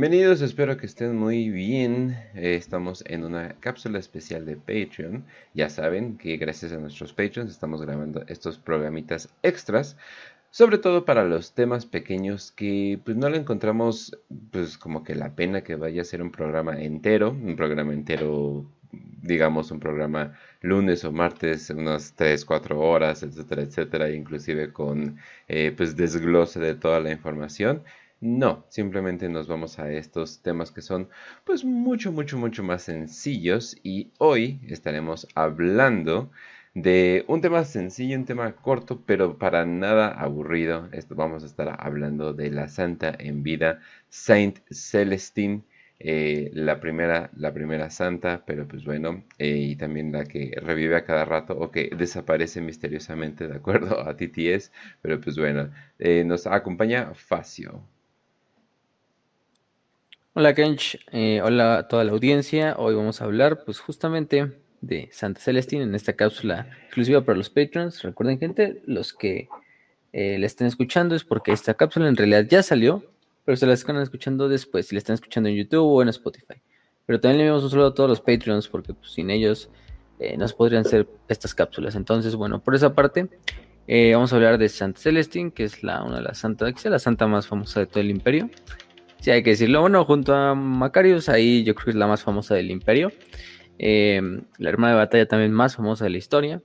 Bienvenidos, espero que estén muy bien. Eh, estamos en una cápsula especial de Patreon. Ya saben que gracias a nuestros Patreons estamos grabando estos programitas extras. Sobre todo para los temas pequeños que pues no le encontramos pues como que la pena que vaya a ser un programa entero. Un programa entero, digamos un programa lunes o martes, unas 3, 4 horas, etcétera, etcétera. Inclusive con eh, pues desglose de toda la información. No, simplemente nos vamos a estos temas que son pues mucho, mucho, mucho más sencillos y hoy estaremos hablando de un tema sencillo, un tema corto, pero para nada aburrido. Esto vamos a estar hablando de la santa en vida, Saint Celestine. Eh, la, primera, la primera santa, pero pues bueno, eh, y también la que revive a cada rato o que desaparece misteriosamente de acuerdo a TTS, pero pues bueno, eh, nos acompaña Facio. Hola Kench, eh, hola a toda la audiencia. Hoy vamos a hablar pues justamente de Santa Celestina en esta cápsula exclusiva para los patrons. Recuerden gente, los que eh, la estén escuchando es porque esta cápsula en realidad ya salió, pero se la están escuchando después, si la están escuchando en YouTube o en Spotify. Pero también le enviamos un saludo a todos los patrons porque pues, sin ellos eh, no podrían ser estas cápsulas. Entonces, bueno, por esa parte vamos a hablar de Santa Celestina, que es la, una de las santas, la santa más famosa de todo el imperio. Sí, hay que decirlo. Bueno, junto a Macarius, ahí yo creo que es la más famosa del imperio. Em, la hermana de batalla también más famosa de la historia.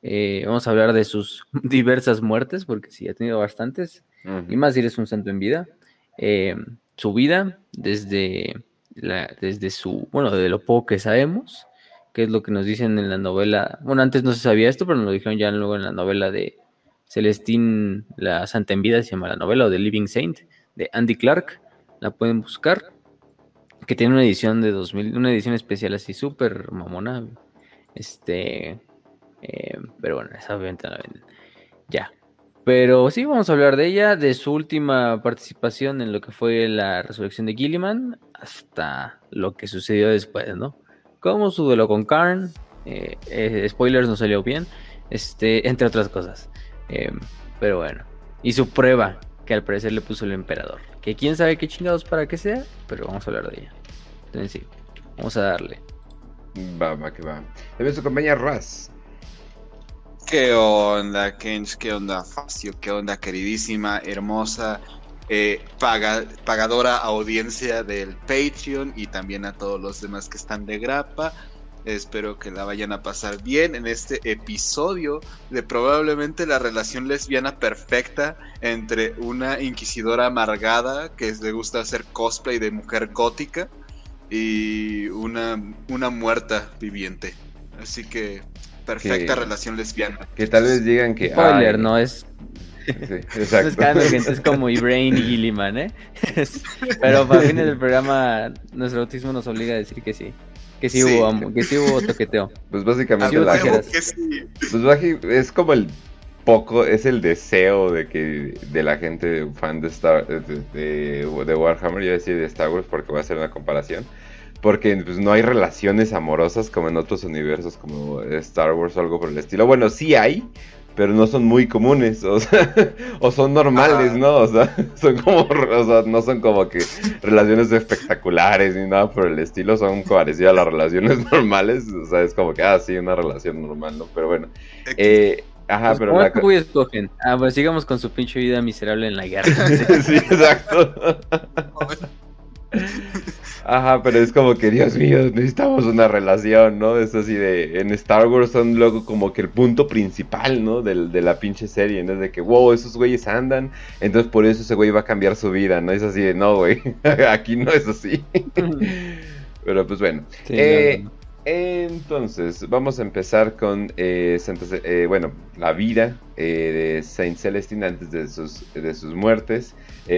Eh, vamos a hablar de sus diversas muertes, porque sí, ha tenido bastantes. Y más si eres un santo en vida. Em, su vida, desde, desde su, bueno, de lo poco que sabemos, que es lo que nos dicen en la novela. Bueno, antes no se sabía esto, pero nos lo dijeron ya luego en la novela de Celestín, la Santa en Vida, se llama la novela, o The Living Saint, de Andy Clark la pueden buscar. Que tiene una edición de 2000, una edición especial así súper mamona. Este, eh, pero bueno, esa obviamente la venden. Ya. Pero sí, vamos a hablar de ella, de su última participación en lo que fue la resurrección de Gilliman, hasta lo que sucedió después, ¿no? Como su duelo con Karen, eh, eh, spoilers no salió bien, este, entre otras cosas. pero bueno, y su prueba, que al parecer le puso el emperador. Que quién sabe qué chingados para qué sea, pero vamos a hablar de ella. Entonces sí, vamos a darle. Va, va, que va. Debe su compañía Raz. ¿Qué onda, Kench? ¿Qué onda, Facio? ¿Qué onda, queridísima, hermosa, eh, pagadora audiencia del Patreon y también a todos los demás que están de grapa? Espero que la vayan a pasar bien en este episodio de probablemente la relación lesbiana perfecta entre una inquisidora amargada que le gusta hacer cosplay de mujer gótica y una, una muerta viviente. Así que perfecta relación lesbiana. Que tal vez digan que... Spoiler, no es Sí, exacto. es como Ibrahim y Gilliman, ¿eh? Pero para fines del programa, nuestro autismo nos obliga a decir que sí. Que sí, hubo, que sí hubo toqueteo. Pues básicamente la Pues es como el poco, es el deseo de que de la gente fan de Star de, de, Warhammer, yo decía de Star Wars porque voy a hacer una comparación. Porque pues, no hay relaciones amorosas como en otros universos como Star Wars o algo por el estilo. Bueno, sí hay, pero no son muy comunes, o sea, o son normales, ¿no? O sea, son como, o sea, no son como que relaciones espectaculares ni nada por el estilo, son parecidas a las relaciones normales, o sea, es como que, ah, sí, una relación normal, ¿no? Pero bueno, eh, ajá, pues, pero... ¿Cómo la... voy a escoger? Ah, pues sigamos con su pinche vida miserable en la guerra. sí, exacto. Ajá, pero es como que, Dios mío, necesitamos una relación, ¿no? Es así de, en Star Wars son luego como que el punto principal, ¿no? De, de la pinche serie, ¿no? De que, wow, esos güeyes andan, entonces por eso ese güey va a cambiar su vida, ¿no? Es así de, no, güey, aquí no es así. pero pues bueno. eh, entonces, vamos a empezar con eh, eh, bueno, la vida eh, de Saint Celestina antes de sus, de sus muertes,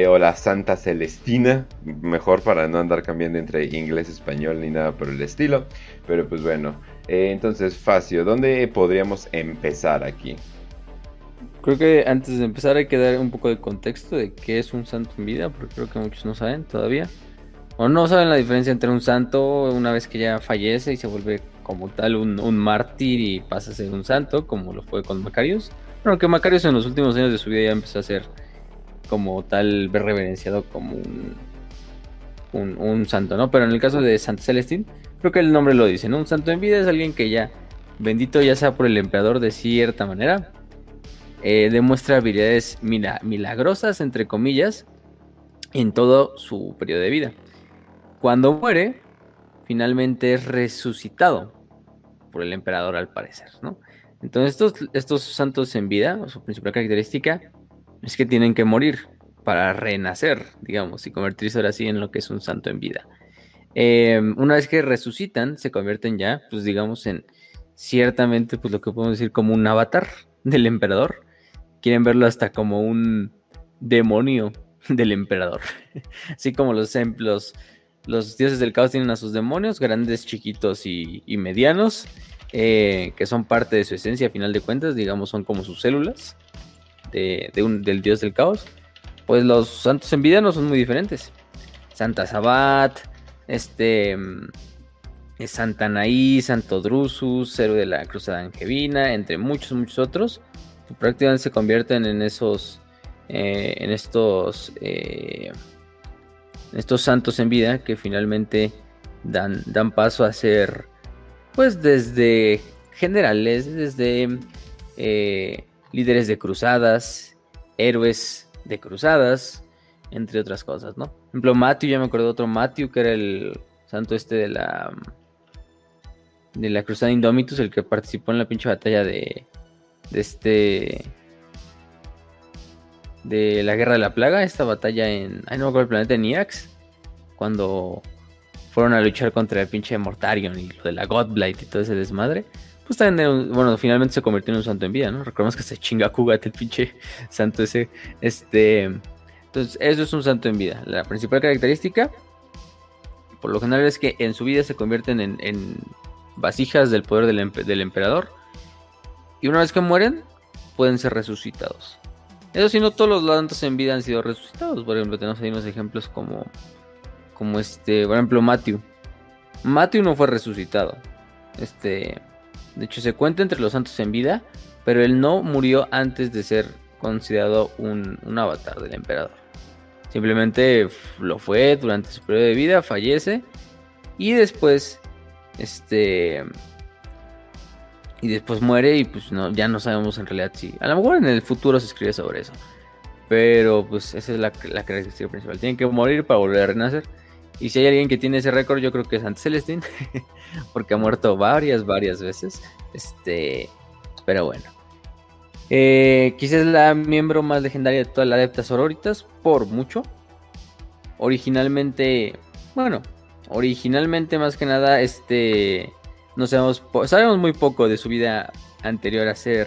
o la Santa Celestina, mejor para no andar cambiando entre inglés, español ni nada por el estilo. Pero pues bueno, entonces, Facio, ¿dónde podríamos empezar aquí? Creo que antes de empezar hay que dar un poco de contexto de qué es un santo en vida, porque creo que muchos no saben todavía o no saben la diferencia entre un santo una vez que ya fallece y se vuelve como tal un, mártir y pasa a ser un santo, como lo fue con Macarius. Bueno, que Macarius en los últimos años de su vida ya empezó a ser como tal reverenciado como un un, santo, ¿no? Pero en el caso de Santa Celestín, creo que el nombre lo dice, ¿no? Un santo en vida es alguien que ya, bendito ya sea por el emperador de cierta manera, eh, demuestra habilidades milagrosas, entre comillas, en todo su periodo de vida. Cuando muere, finalmente es resucitado por el emperador al parecer, ¿no? Entonces estos, estos santos en vida, su principal característica es que tienen que morir para renacer, digamos, y convertirse ahora sí en lo que es un santo en vida. Em, una vez que resucitan, se convierten ya, pues digamos, en ciertamente, pues lo que podemos decir como un avatar del emperador. Quieren verlo hasta como un demonio del emperador. Así como los, los, los dioses del caos tienen a sus demonios, grandes, chiquitos y, medianos, eh, que son parte de su esencia a final de cuentas, digamos, son como sus células de, un, del dios del caos. Pues los santos en vida no son muy diferentes. Santa Sabat, este, mm, Santa Naí, Santo Drusus, héroe de la Cruzada Angevina, entre muchos, muchos otros, prácticamente se convierten en esos eh, en estos, eh, estos santos en vida que finalmente dan, dan paso a ser, pues desde generales, desde eh, líderes de cruzadas, héroes de cruzadas, entre otras cosas, ¿no? Por ejemplo, Matthew, ya me acuerdo de otro Matthew, que era el santo este de la de la cruzada Indomitus, el que participó en la pinche batalla de, de este de la Guerra de la Plaga, esta batalla en, ay no me acuerdo el planeta Niax, cuando fueron a luchar contra el pinche Mortarion y lo de la Godblight y todo ese desmadre. Pues también, bueno, finalmente se convirtió en un santo en vida, ¿no? Recordemos que se chinga Kugat, el pinche santo ese. Este. Entonces, eso es un santo en vida. La principal característica, por lo general, es que en su vida se convierten en, vasijas del poder del emperador. Y una vez que mueren, pueden ser resucitados. Eso sí, no todos los santos en vida han sido resucitados. Por ejemplo, tenemos ahí unos ejemplos como, como este, por ejemplo, Matthew. Matthew no fue resucitado. Este, de hecho, se cuenta entre los santos en vida, pero él no murió antes de ser considerado un, un avatar del emperador. Simplemente lo fue durante su periodo de vida, fallece y después, este, y después muere y pues no, ya no sabemos en realidad si... A lo mejor en el futuro se escribe sobre eso. Pero pues esa es la, la característica principal. Tienen que morir para volver a renacer. Y si hay alguien que tiene ese récord, yo creo que es Ant Celestine. porque ha muerto varias, varias veces. Este. Pero bueno. Eh, quizás la miembro más legendaria de toda la adepta sororitas. Por mucho. Originalmente. Bueno. Originalmente más que nada. Este no sabemos, sabemos muy poco de su vida anterior a ser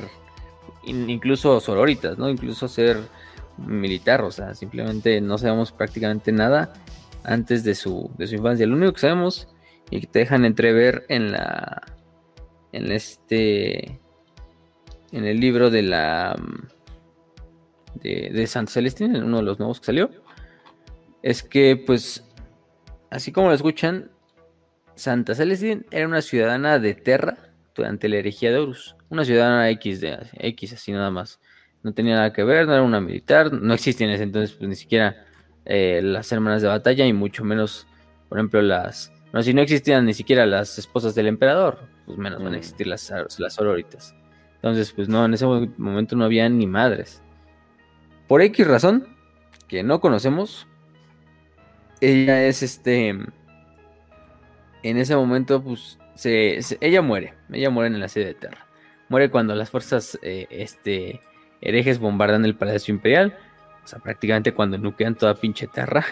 incluso sororitas, ¿no? Incluso ser militar, o sea, simplemente no sabemos prácticamente nada antes de su, de su infancia. Lo único que sabemos y que te dejan entrever en la en este en el libro de la de, de Santa Celestina, en uno de los nuevos que salió, es que pues así como lo escuchan, Santa Celestina era una ciudadana de Terra durante la herejía de Horus. Una ciudadana X, de, X así nada más. No tenía nada que ver, no era una militar, no existían en ese entonces pues, ni siquiera eh, las hermanas de batalla y mucho menos, por ejemplo, las... No, si no existían ni siquiera las esposas del emperador, pues menos van a mm. existir las, las sororitas. Entonces, pues no, en ese momento no había ni madres. Por X razón, que no conocemos, ella es este en ese momento, pues, se, ella muere. Ella muere en la sede de Terra. Muere cuando las fuerzas eh, este, herejes bombardan el Palacio Imperial. O sea, prácticamente cuando nuquean toda pinche Terra.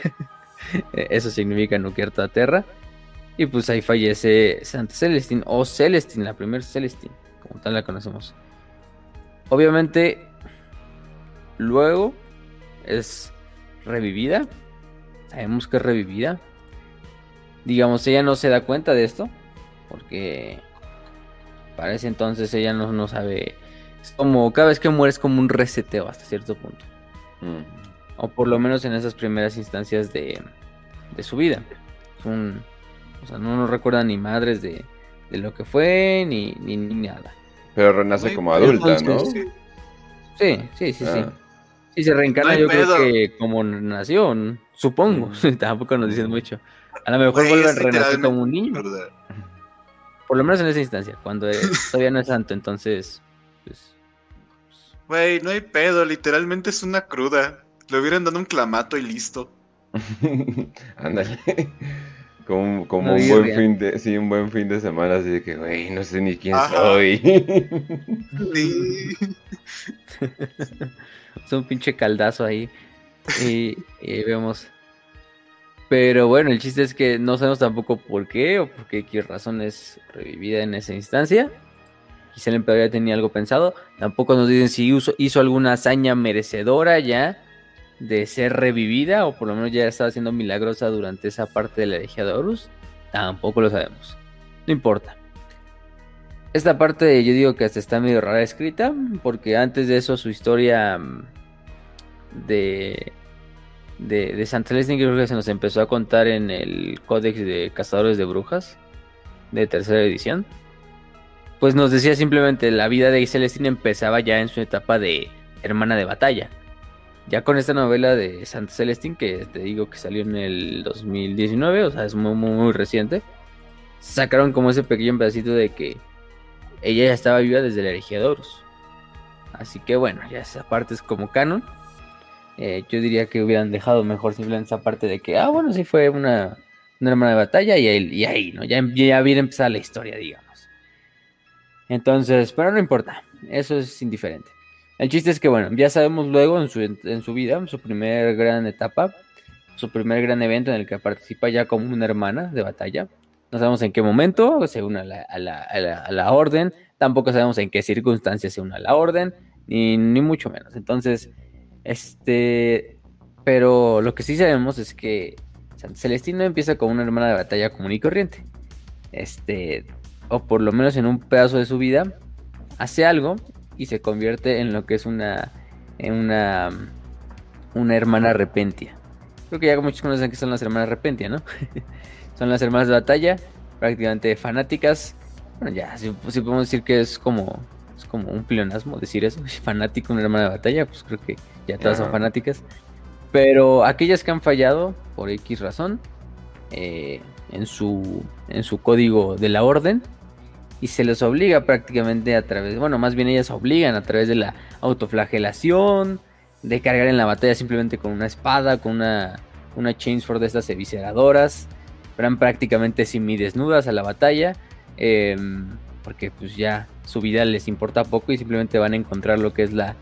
Eso significa nuquear toda Terra. Y pues ahí fallece Santa Celestine o Celestine, la primera Celestine, como tal la conocemos. Obviamente, luego es revivida. Sabemos que es revivida digamos, ella no se da cuenta de esto, porque para ese entonces ella no, no sabe, es como cada vez que mueres como un reseteo hasta cierto punto. Mm. O por lo menos en esas primeras instancias de, de su vida. o sea, no nos recuerda ni madres de, de lo que fue, ni, ni, nada. Pero renace como adulta, ¿no? Sí, sí, sí, sí. Ah. Si se reencarna, yo creo que como nació, Supongo, tampoco nos dicen mucho. A lo mejor vuelve a renacer como un niño. Por lo menos en esa instancia, cuando todavía no es santo, entonces, pues... Güey, no hay pedo, literalmente es una cruda. Le hubieran dado un clamato y listo. Ándale. Como, como un buen fin de, sí, un buen fin de semana, así de que, güey, no sé ni quién soy. Sí. es un pinche caldazo ahí. Y, vemos. Pero bueno, el chiste es que no sabemos tampoco por qué o por qué, qué razón es revivida en esa instancia. Quizá el emperador ya tenía algo pensado. Tampoco nos dicen si hizo alguna hazaña merecedora ya de ser revivida o por lo menos ya estaba siendo milagrosa durante esa parte de la herejía de Horus, tampoco lo sabemos. No importa. Esta parte yo digo que hasta está medio rara escrita, porque antes de eso su historia mm, de, de, de creo que se nos empezó a contar en el Códex de Cazadores de Brujas de tercera edición. Pues nos decía simplemente la vida de Celestina empezaba ya en su etapa de hermana de batalla ya con esta novela de Santa Celestín, que te digo que salió en el 2019, o sea, es muy, muy, reciente, sacaron como ese pequeño pedacito de que ella ya estaba viva desde la herejía. Así que bueno, ya esa parte es como canon. Eh, yo diría que hubieran dejado mejor simplemente esa parte de que, ah, bueno, sí fue una, hermana de batalla y ahí, y ahí ¿no? Ya, ya viene empezar la historia, digamos. Entonces, pero no importa, eso es indiferente. El chiste es que, bueno, ya sabemos luego en su, en su vida, su primer gran etapa, su primer gran evento en el que participa ya como una hermana de batalla. No sabemos en qué momento se une a la, a la, a la, orden, tampoco sabemos en qué circunstancias se une a la orden, ni, ni mucho menos. Entonces, este, pero lo que sí sabemos es que Celestino empieza como una hermana de batalla común y corriente. Este, o por lo menos en un pedazo de su vida, hace algo y se convierte en lo que es una, en una, una hermana repentia. Creo que ya muchos conocen que son las hermanas repentia, ¿no? son las hermanas de batalla, prácticamente fanáticas. Bueno, ya, si, podemos decir que es como, es como un pleonasmo decir eso, fanático, una hermana de batalla, pues creo que ya todas son fanáticas. Pero aquellas que han fallado por X razón eh, en, su, en su código de la orden, y se les obliga prácticamente a través, bueno, más bien ellas obligan a través de la autoflagelación, de cargar en la batalla simplemente con una espada, con una, una chainsword de estas evisceradoras, van prácticamente desnudas a la batalla, em, porque pues ya su vida les importa poco y simplemente van a encontrar lo que es la,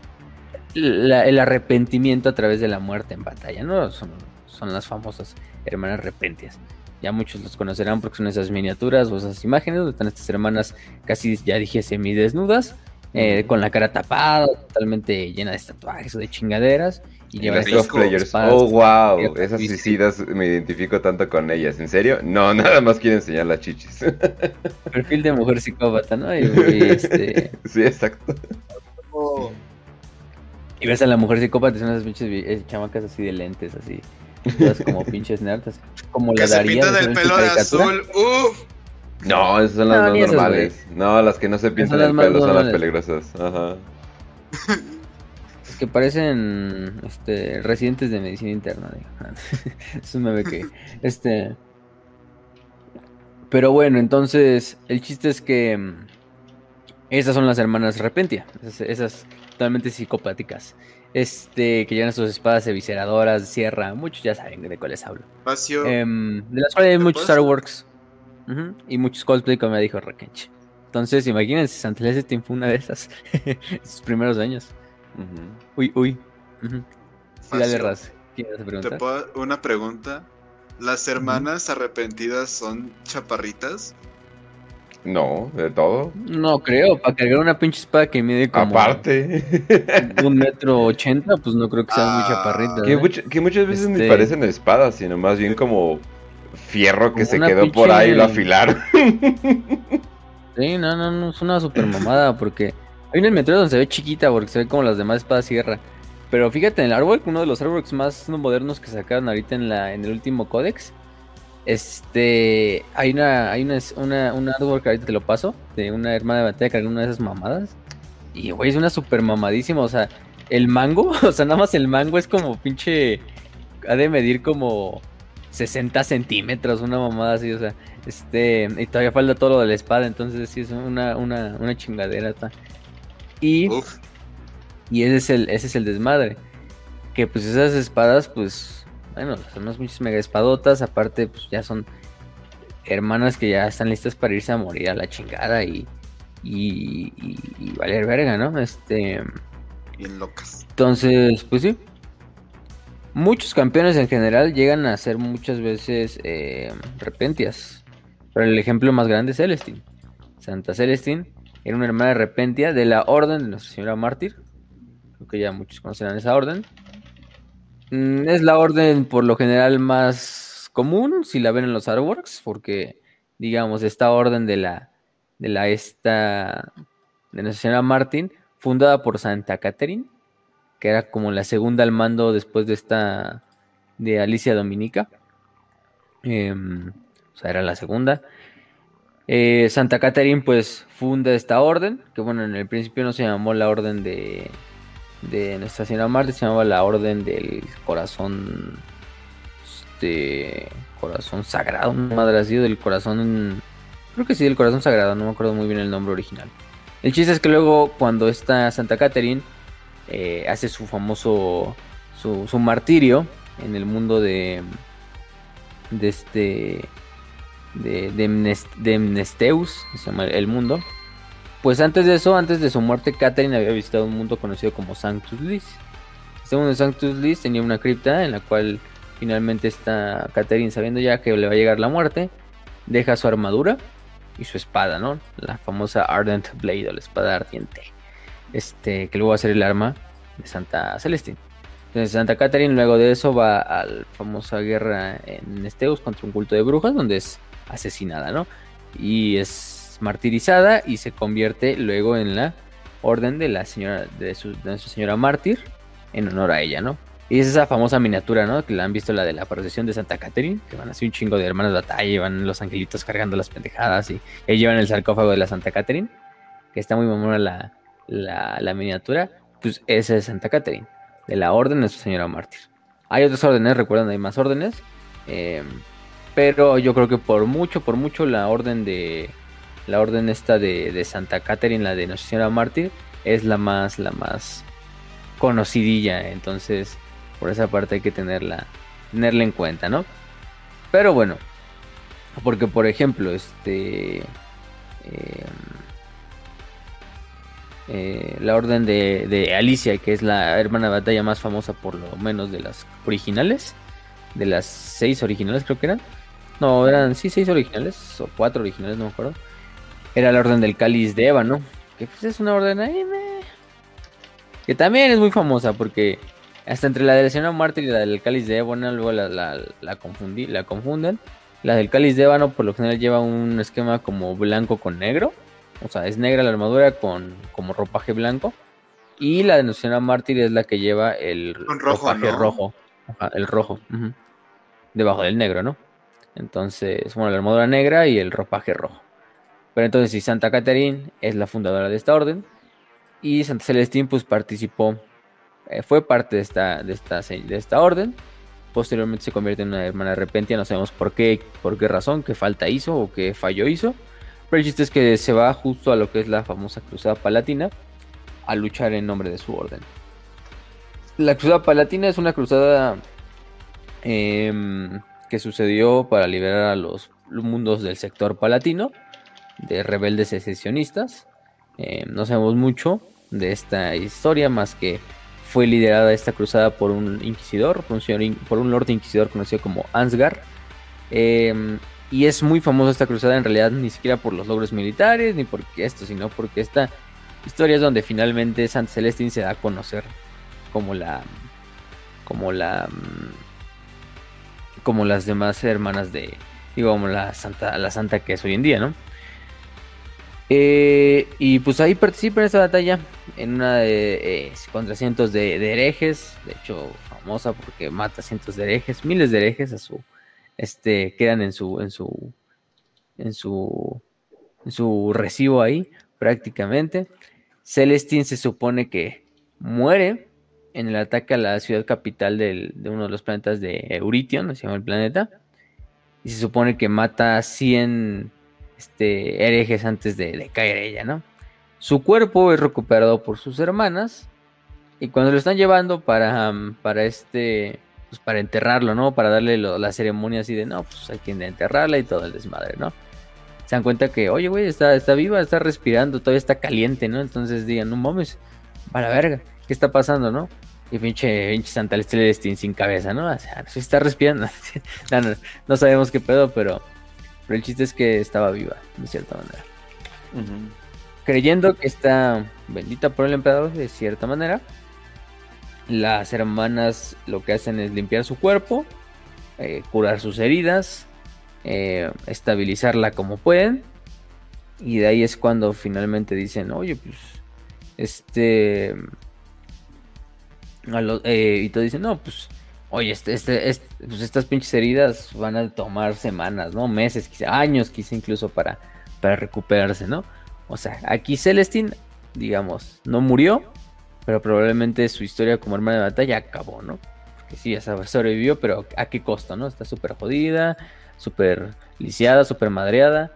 el arrepentimiento a través de la muerte en batalla, ¿no? Son, son las famosas hermanas repentias. Ya muchos los conocerán porque son esas miniaturas o esas imágenes donde están estas hermanas casi, ya dije, semidesnudas, eh, con la cara tapada, totalmente llena de tatuajes o de chingaderas. Y llevan cosplayers. Oh, wow. Esas suicidas me identifico tanto con ellas. ¿En serio? No, nada más quiero enseñar las chichis. Perfil de mujer psicópata, ¿no? este... Sí, exacto. Y ves a la mujer psicópata, son esas pinches eh, chamacas así de lentes, así como pinches nerds, como que se pintan el pelo de azul, uff. No, esas son las más normales. no, las que no se pintan el pelo son las peligrosas. Ajá. Es que parecen este, residentes de medicina interna. es un meme que. Este. Pero bueno, entonces. El chiste es que. Mm, esas son las hermanas Repentia. Esas, esas totalmente psicopáticas este, que llevan sus espadas evisceradoras, sierra, muchos ya saben de cuáles hablo. Em, de las cuales hay muchos Star Wars y muchos cosplay, como me dijo Rakench. Entonces, imagínense, Santelés fue una de esas, sus primeros años. Uy, uy. Sí, dale, Raz. una pregunta. ¿Las hermanas arrepentidas son chaparritas? No, de todo. No creo, para cargar una pinche espada que mide como. Aparte. Un metro ochenta, pues no creo que sea muy ah. chaparrita. Que, muchas veces ni este parecen espadas, sino más bien como fierro que se quedó por ahí y lo afilaron. Sí, no, no, no, es una super mamada porque hay una metro donde se ve chiquita porque se ve como las demás espadas sierra. Pero fíjate en el árbol, uno de los artworks más modernos que sacaron ahorita en la en el último códex este, hay una, hay una, una, un artwork ahorita te lo paso, de una hermana de batalla cargando una de esas mamadas. Y güey, es una super mamadísima, o sea, el mango, o sea, nada más el mango es como pinche, ha de medir como 60 centímetros, una mamada así, o sea, este, y todavía falta todo lo de la espada, entonces sí es una, una, una chingadera. Está. Y, y ese es el, ese es el desmadre. Que pues esas espadas, pues, bueno, son unas muchas mega espadotas, aparte, pues ya son hermanas que ya están listas para irse a morir a la chingada y, y, y, valer verga, ¿no? Este. Bien locas. Entonces, pues sí. Muchos campeones en general llegan a ser muchas veces eh, repentias. Pero el ejemplo más grande es Celestine. Santa Celestine era una hermana de repentia de la orden de Nuestra Señora Mártir. Creo que ya muchos conocerán esa orden. Mm, es la orden por lo general más común si la ven en los artworks, porque digamos esta orden de la de la esta de Nuestra Señora Martín, fundada por Santa Catherine, que era como la segunda al mando después de esta de Alicia Dominica. Em, o sea, era la segunda. Eh, Santa Catherine pues funda esta orden, que bueno, en el principio no se llamó la orden de, de Nuestra Señora Marte, se llamaba la orden del corazón, este, corazón sagrado, madre así, del corazón Creo que sí, el corazón sagrado, no me acuerdo muy bien el nombre original. El chiste es que luego cuando está Santa Catherine eh, hace su famoso, su, martirio en el mundo de, de este, de, de, Mnesteus, se llama el mundo. Pues antes de eso, antes de su muerte, Catherine había visitado un mundo conocido como Sanctus Lis. Este mundo de Sanctus Lis tenía una cripta en la cual finalmente está Catherine sabiendo ya que le va a llegar la muerte, deja su armadura y su espada, ¿no? La famosa Ardent Blade o la espada ardiente. Este, que luego va a ser el arma de Santa Celestín. Entonces Santa Catherine luego de eso va a la famosa guerra en Esteus contra un culto de brujas donde es asesinada, ¿no? Y es martirizada y se convierte luego en la orden de la señora de, su, señora mártir en honor a ella, ¿no? Y es esa famosa miniatura, ¿no? Que la han visto la de la procesión de Santa Catherine, que van así un chingo de hermanas de batalla, y van los angelitos cargando las pendejadas y, llevan el sarcófago de la Santa Catherine, que está muy mamona la, la, miniatura. Pues esa es Santa Catherine, de la Orden de Nuestra Señora Mártir. Hay otras órdenes, recuerdan, hay más órdenes. Eh, pero yo creo que por mucho, por mucho, la orden de. La orden esta de, de Santa Catherine, la de Nuestra Señora Mártir, es la más, la más conocidilla. Entonces por esa parte hay que tenerla, tenerla en cuenta, ¿no? Pero bueno, porque por ejemplo, este... Em, eh, la orden de, Alicia, que es la hermana de batalla más famosa por lo menos de las originales, de las seis originales creo que eran. No, eran sí seis originales o cuatro originales, no me acuerdo. Era la orden del cáliz de Eva, ¿no? Que pues es una orden ahí, que también es muy famosa porque hasta entre la de la señora Mártir y la del cáliz de ébano, luego la, la, confundí, la confunden. La del cáliz de ébano por lo general lleva un esquema como blanco con negro. O sea, es negra la armadura con como ropaje blanco. Y la de la señora Mártir es la que lleva el ropaje rojo. el rojo. Debajo del negro, ¿no? Entonces, bueno, la armadura negra y el ropaje rojo. Pero entonces, si Santa Catherine es la fundadora de esta orden. Y Santa Celestín, pues participó eh, fue parte de esta, de, esta, de esta orden. Posteriormente se convierte en una hermana repentia, no sabemos por qué, por qué razón, qué falta hizo o qué fallo hizo. Pero el chiste es que se va justo a lo que es la famosa Cruzada Palatina a luchar en nombre de su orden. La Cruzada Palatina es una cruzada em, que sucedió para liberar a los mundos del sector palatino de rebeldes secesionistas. Em, no sabemos mucho de esta historia más que fue liderada esta cruzada por un inquisidor, por un, señor, por un lord inquisidor conocido como Ansgar. Em, y es muy famosa esta cruzada en realidad ni siquiera por los logros militares, ni porque esto, sino porque esta historia es donde finalmente Santa Celestín se da a conocer como la... como la... como las demás hermanas de... digo, como la santa, la santa que es hoy en día, ¿no? Eh, y pues ahí participa en esta batalla en una de, eh, contra cientos de, herejes, de hecho famosa porque mata cientos de herejes, miles de herejes a su, este, quedan en su, en su, en su, en su recibo ahí prácticamente. Celestín se supone que muere en el ataque a la ciudad capital de uno de los planetas de Eurition, se llama el planeta. Y se supone que mata a 100 este, herejes antes de, caer ella, ¿no? Su cuerpo es recuperado por sus hermanas. Y cuando lo están llevando para, para este, pues para enterrarlo, ¿no? Para darle la ceremonia así de, no, pues hay que enterrarla y todo el desmadre, ¿no? Se dan cuenta que, oye, güey, está, está viva, está respirando, todavía está caliente, ¿no? Entonces digan, no mames, para verga, ¿qué está pasando, no? Y pinche, pinche Santa Celestín sin cabeza, ¿no? O sea, se está respirando. no, sabemos qué pedo, pero, pero el chiste es que estaba viva, de cierta manera. Creyendo que está bendita por el emperador, de cierta manera, las hermanas lo que hacen es limpiar su cuerpo, eh, curar sus heridas, eh, estabilizarla como pueden. Y de ahí es cuando finalmente dicen, oye, pues, este, eh, y te dicen, no, pues, oye, este, este, este, pues estas pinches heridas van a tomar semanas, ¿no? Meses, quizá años, quizá incluso para, para recuperarse, ¿no? O sea, aquí Celestine, digamos, no murió, pero probablemente su historia como hermana de batalla acabó, ¿no? Porque sí, ya sobrevivió, pero ¿a qué costo, no? Está súper jodida, súper lisiada, súper madreada.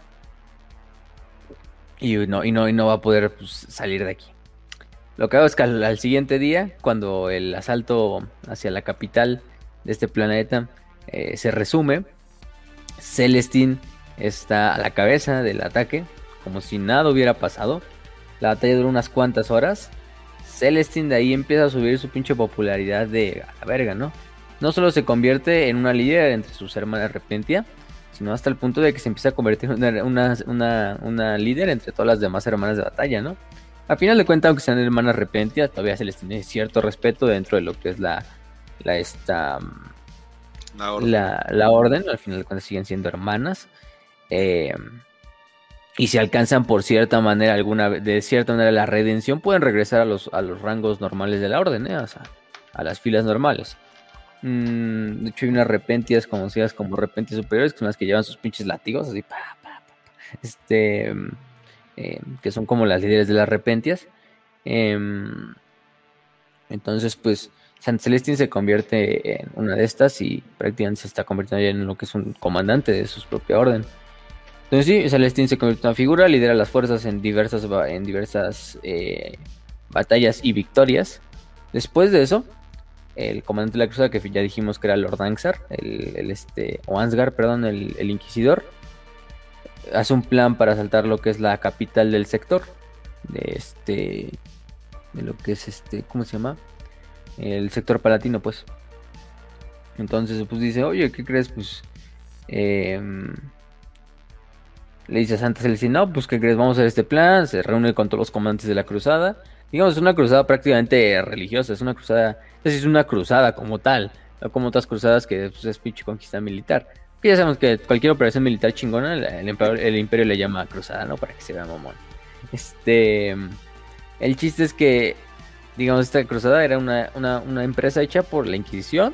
Y no, y no, y no va a poder pues, salir de aquí. Lo que hago es que al, siguiente día, cuando el asalto hacia la capital de este planeta eh, se resume, Celestine está a la cabeza del ataque, como si nada hubiera pasado. La batalla duró unas cuantas horas. Celestine de ahí empieza a subir su pinche popularidad de a la verga, ¿no? No solo se convierte en una líder entre sus hermanas Repentia, sino hasta el punto de que se empieza a convertir en una, una líder entre todas las demás hermanas de batalla, ¿no? A final de cuentas, aunque sean hermanas repentinas, todavía se les tiene cierto respeto dentro de lo que es la, la esta la orden. La, orden. Al final de cuentas siguen siendo hermanas. Eh, y si alcanzan por cierta manera alguna de cierta manera la redención, pueden regresar a los, a los rangos normales de la orden, ¿eh? o sea, a las filas normales. Mm, de hecho, hay unas repentias conocidas como repentias superiores, que son las que llevan sus pinches látigos, así, pa, pa, pa, este, eh, que son como las líderes de las repentias. Em, entonces, pues, San Celestín se convierte en una de estas y prácticamente se está convirtiendo en lo que es un comandante de su propia orden. Entonces, sí, Celestín se convierte en una figura, lidera las fuerzas en diversas, en diversas eh, batallas y victorias. Después de eso, el comandante de la cruzada, que ya dijimos que era Lord Ansgar, el, este, o Ansgar, perdón, el inquisidor, hace un plan para asaltar lo que es la capital del sector. De este. De lo que es este. ¿Cómo se llama? El sector palatino, pues. Entonces, pues dice, oye, ¿qué crees? Pues. Em, le dice a Santa Celestina, no, pues ¿qué crees? Vamos a hacer este plan. Se reúne con todos los comandantes de la cruzada. Digamos, es una cruzada prácticamente religiosa. Es una cruzada. Es una cruzada como tal. No como otras cruzadas que pues, es pinche conquista militar ya sabemos que cualquier operación militar chingona, el, imperio, le llama cruzada, ¿no? Para que se vea mamón. Este. El chiste es que, digamos, esta cruzada era una, empresa hecha por la Inquisición,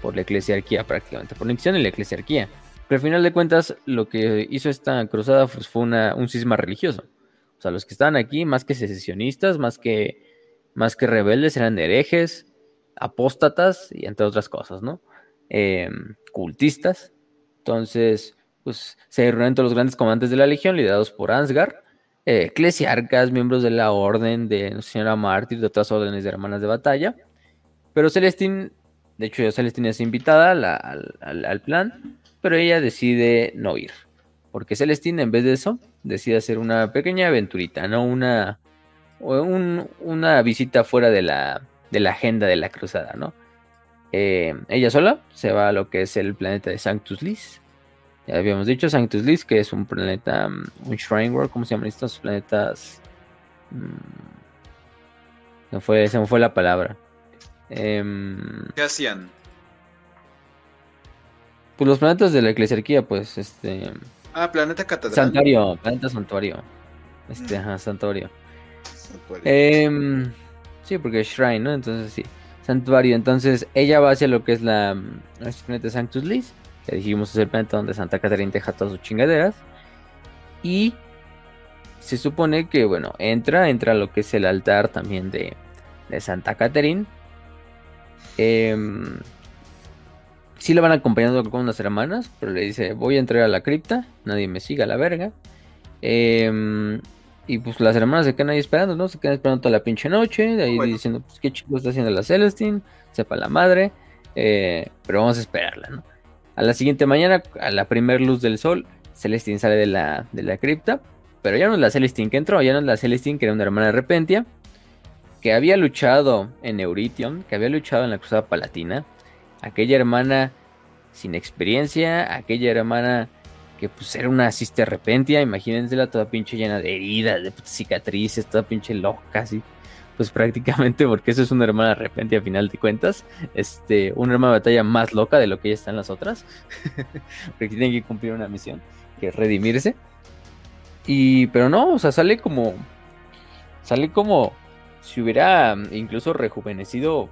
por la eclesiarquía prácticamente, por la Inquisición y la eclesiarquía. Pero al final de cuentas, lo que hizo esta cruzada pues, fue una, un cisma religioso. O sea, los que estaban aquí, más que secesionistas, más que, más que rebeldes, eran herejes, apóstatas y entre otras cosas, ¿no? Em, cultistas. Entonces, pues se reúnen todos los grandes comandantes de la legión, liderados por Ansgar, eh, eclesiarcas, miembros de la orden de Señora Mártir, de otras órdenes de hermanas de batalla. Pero Celestín, de hecho, Celestín es invitada al, plan, pero ella decide no ir. Porque Celestín, en vez de eso, decide hacer una pequeña aventurita, no una, una visita fuera de la, de la agenda de la cruzada, ¿no? Eh, ella sola se va a lo que es el planeta de Sanctus Lis. Ya habíamos dicho Sanctus Lis, que es un planeta, mm, un Shrine World, ¿cómo se llaman estos planetas? Mm, fue, se me fue la palabra. Em, ¿Qué hacían? Pues los planetas de la eclesiarquía, pues, este. Ah, planeta catedral. Santuario, planeta santuario. Este, mm. ajá, santuario. Em, sí, porque es Shrine, ¿no? Entonces sí santuario. Entonces ella va hacia lo que es la este planeta Sanctus Lis, que dijimos es el planeta donde Santa Catarina deja todas sus chingaderas. Y se supone que, bueno, entra, entra lo que es el altar también de, Santa Catarina. Em, sí la van acompañando con unas hermanas, pero le dice, voy a entrar a la cripta, nadie me siga la verga. Em, y pues las hermanas se quedan ahí esperando, ¿no? Se quedan esperando toda la pinche noche, de ahí diciendo, pues qué chico está haciendo la Celestine, sepa la madre, eh, pero vamos a esperarla, ¿no? A la siguiente mañana, a la primer luz del sol, Celestine sale de la, de la cripta, pero ya no es la Celestine que entró, ya no es la Celestine que era una hermana Repentia, que había luchado en Eurition, que había luchado en la Cruzada Palatina, aquella hermana sin experiencia, aquella hermana que pues era una sister repentia, imagínensela toda pinche llena de heridas, de cicatrices, toda pinche loca, así. Pues prácticamente porque eso es una hermana repentia a final de cuentas. Este, una hermana de batalla más loca de lo que ya están las otras. porque tienen que cumplir una misión, que es redimirse. Y, pero no, o sea, sale como, sale como si hubiera incluso rejuvenecido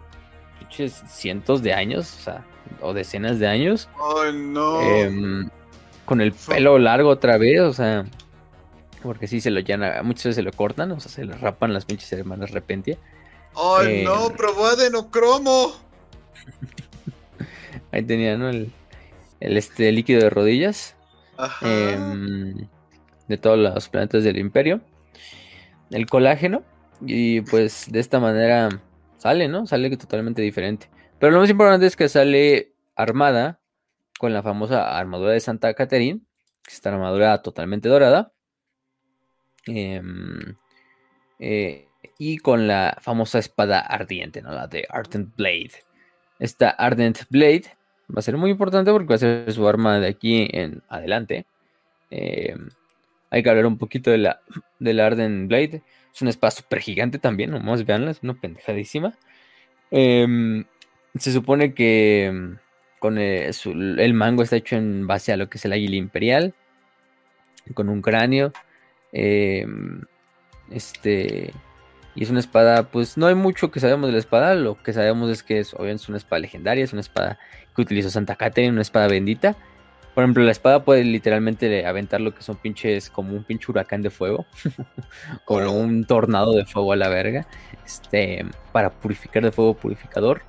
pinches cientos de años, o sea, o decenas de años. ¡Ay, no! Em, con el pelo largo otra vez, o sea, porque sí se lo llena, muchas veces se lo cortan, o sea, se le rapan las pinches hermanas repentia. ¡Ay, eh, no! ¡Probó adenocromo! Ahí tenía, ¿no? El, este líquido de rodillas. Em, de todos los planetas del imperio. El colágeno. Y pues de esta manera sale, ¿no? Sale totalmente diferente. Pero lo más importante es que sale armada con la famosa armadura de Santa Catherine, esta armadura totalmente dorada. Em, eh, y con la famosa espada ardiente, ¿no? La de Ardent Blade. Esta Ardent Blade va a ser muy importante porque va a ser su arma de aquí en adelante. Em, hay que hablar un poquito de la, de la Ardent Blade. Es una espada súper gigante también, nomás veanla, es una pendejadísima. Em, se supone que eh, el, mango está hecho en base a lo que es el águila imperial, con un cráneo. Em, este. Y es una espada, pues no hay mucho que sabemos de la espada. Lo que sabemos es que es, obviamente, una espada legendaria, es una espada que utilizó Santa Catherine, una espada bendita. Por ejemplo, la espada puede literalmente aventar lo que son pinches, como un pinche huracán de fuego, como un tornado de fuego a la verga, este, para purificar de fuego purificador.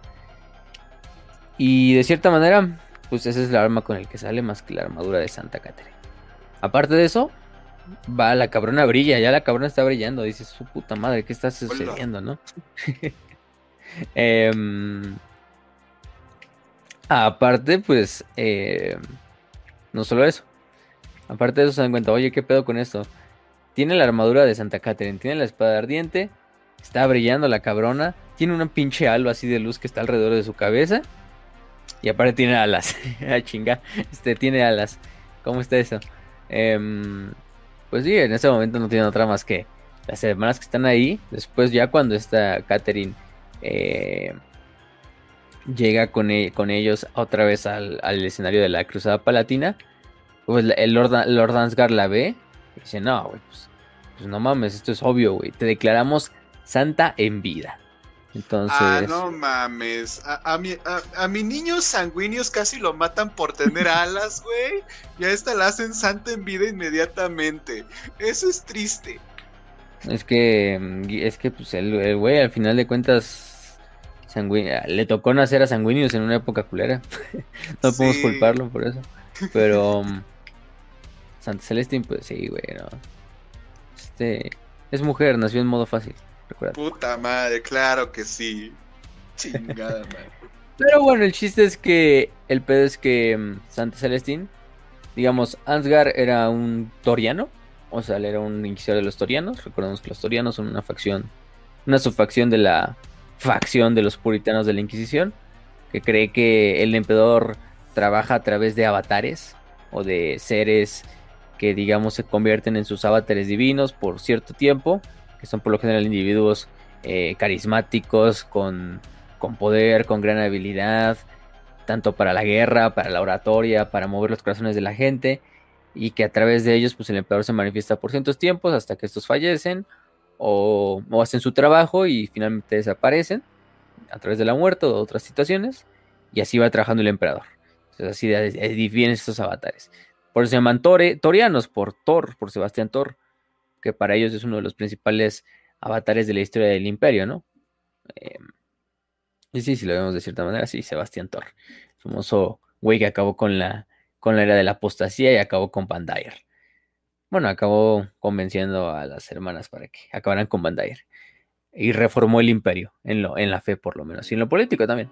Y de cierta manera, pues esa es la arma con el que sale más que la armadura de Santa Catherine. Aparte de eso, va la cabrona brilla, ya la cabrona está brillando, dices, su puta madre, ¿qué está sucediendo, no? Em, aparte, pues, em, no solo eso. Aparte de eso se dan cuenta, oye, ¿qué pedo con esto? Tiene la armadura de Santa Catherine, tiene la espada ardiente, está brillando la cabrona, tiene una pinche halo así de luz que está alrededor de su cabeza y aparte tiene alas. ah, chinga. Este tiene alas. ¿Cómo está eso? Em, pues sí, en ese momento no tiene otra más que las hermanas que están ahí. Después, ya cuando está Catherine eh, llega con, e, con, ellos otra vez al, escenario de la Cruzada Palatina, pues el Lord, Lord Ansgar la ve y dice: No, güey, pues, pues no mames, esto es obvio, güey. Te declaramos santa en vida. Entonces. Ah, no mames. A, mi, a, mi niño sanguíneos casi lo matan por tener alas, güey. Y a esta la hacen santa en vida inmediatamente. Eso es triste. Es que. Mm, es que, pues, el güey, al final de cuentas. Le tocó nacer a sanguíneos en una época culera. no podemos culparlo por eso. Pero. Mm, Santa Celestín, pues sí, güey, no. Este. Es mujer, nació en modo fácil. Puta madre, claro que sí. Chingada madre. Pero bueno, el chiste es que el pedo es que mm, Santa Celestín, digamos, Ansgar era un toriano, o sea, él era un inquisidor de los torianos. Recordemos que los torianos son una facción, una subfacción de la facción de los puritanos de la Inquisición, que cree que el emperador trabaja a través de avatares o de seres que, digamos, se convierten en sus avatares divinos por cierto tiempo son por lo general individuos eh, carismáticos, con, con poder, con gran habilidad, tanto para la guerra, para la oratoria, para mover los corazones de la gente, y que a través de ellos pues el emperador se manifiesta por cientos tiempos hasta que estos fallecen o, hacen su trabajo y finalmente desaparecen a través de la muerte o de otras situaciones, y así va trabajando el emperador. Así dividen estos avatares. Por eso se llaman Torianos, por Thor, por Sebastián Thor que para ellos es uno de los principales avatares de la historia del imperio, ¿no? Em, Sí, sí, si lo vemos de cierta manera, sí, Sebastián Thor. Famoso güey que acabó con la, con la era de la apostasía y acabó con Van Bueno, acabó convenciendo a las hermanas para que acabaran con Van Y reformó el imperio, en, lo, en la fe por lo menos, y en lo político también.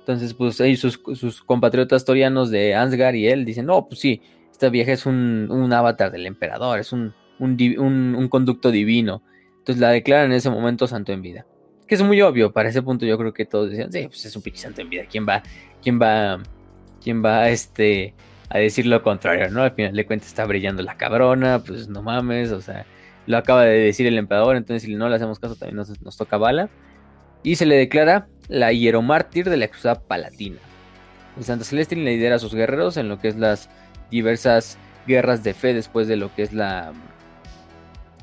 Entonces, pues ellos, sus, sus compatriotas torianos de Ansgar y él dicen, no, pues sí, esta vieja es un, un avatar del emperador, es un, un, un, conducto divino. Entonces la declaran en ese momento santo en vida. Que es muy obvio, para ese punto yo creo que todos decían, sí, pues es un pinche santo en vida. ¿Quién va, quién va, quién va este, a decir lo contrario, no? Al final de cuentas está brillando la cabrona, pues no mames, o sea, lo acaba de decir el emperador, entonces si no le hacemos caso también nos, nos toca bala. Y se le declara la hieromártir de la cruzada palatina. El Santa Celestina lidera a sus guerreros en lo que es las diversas guerras de fe después de lo que es la,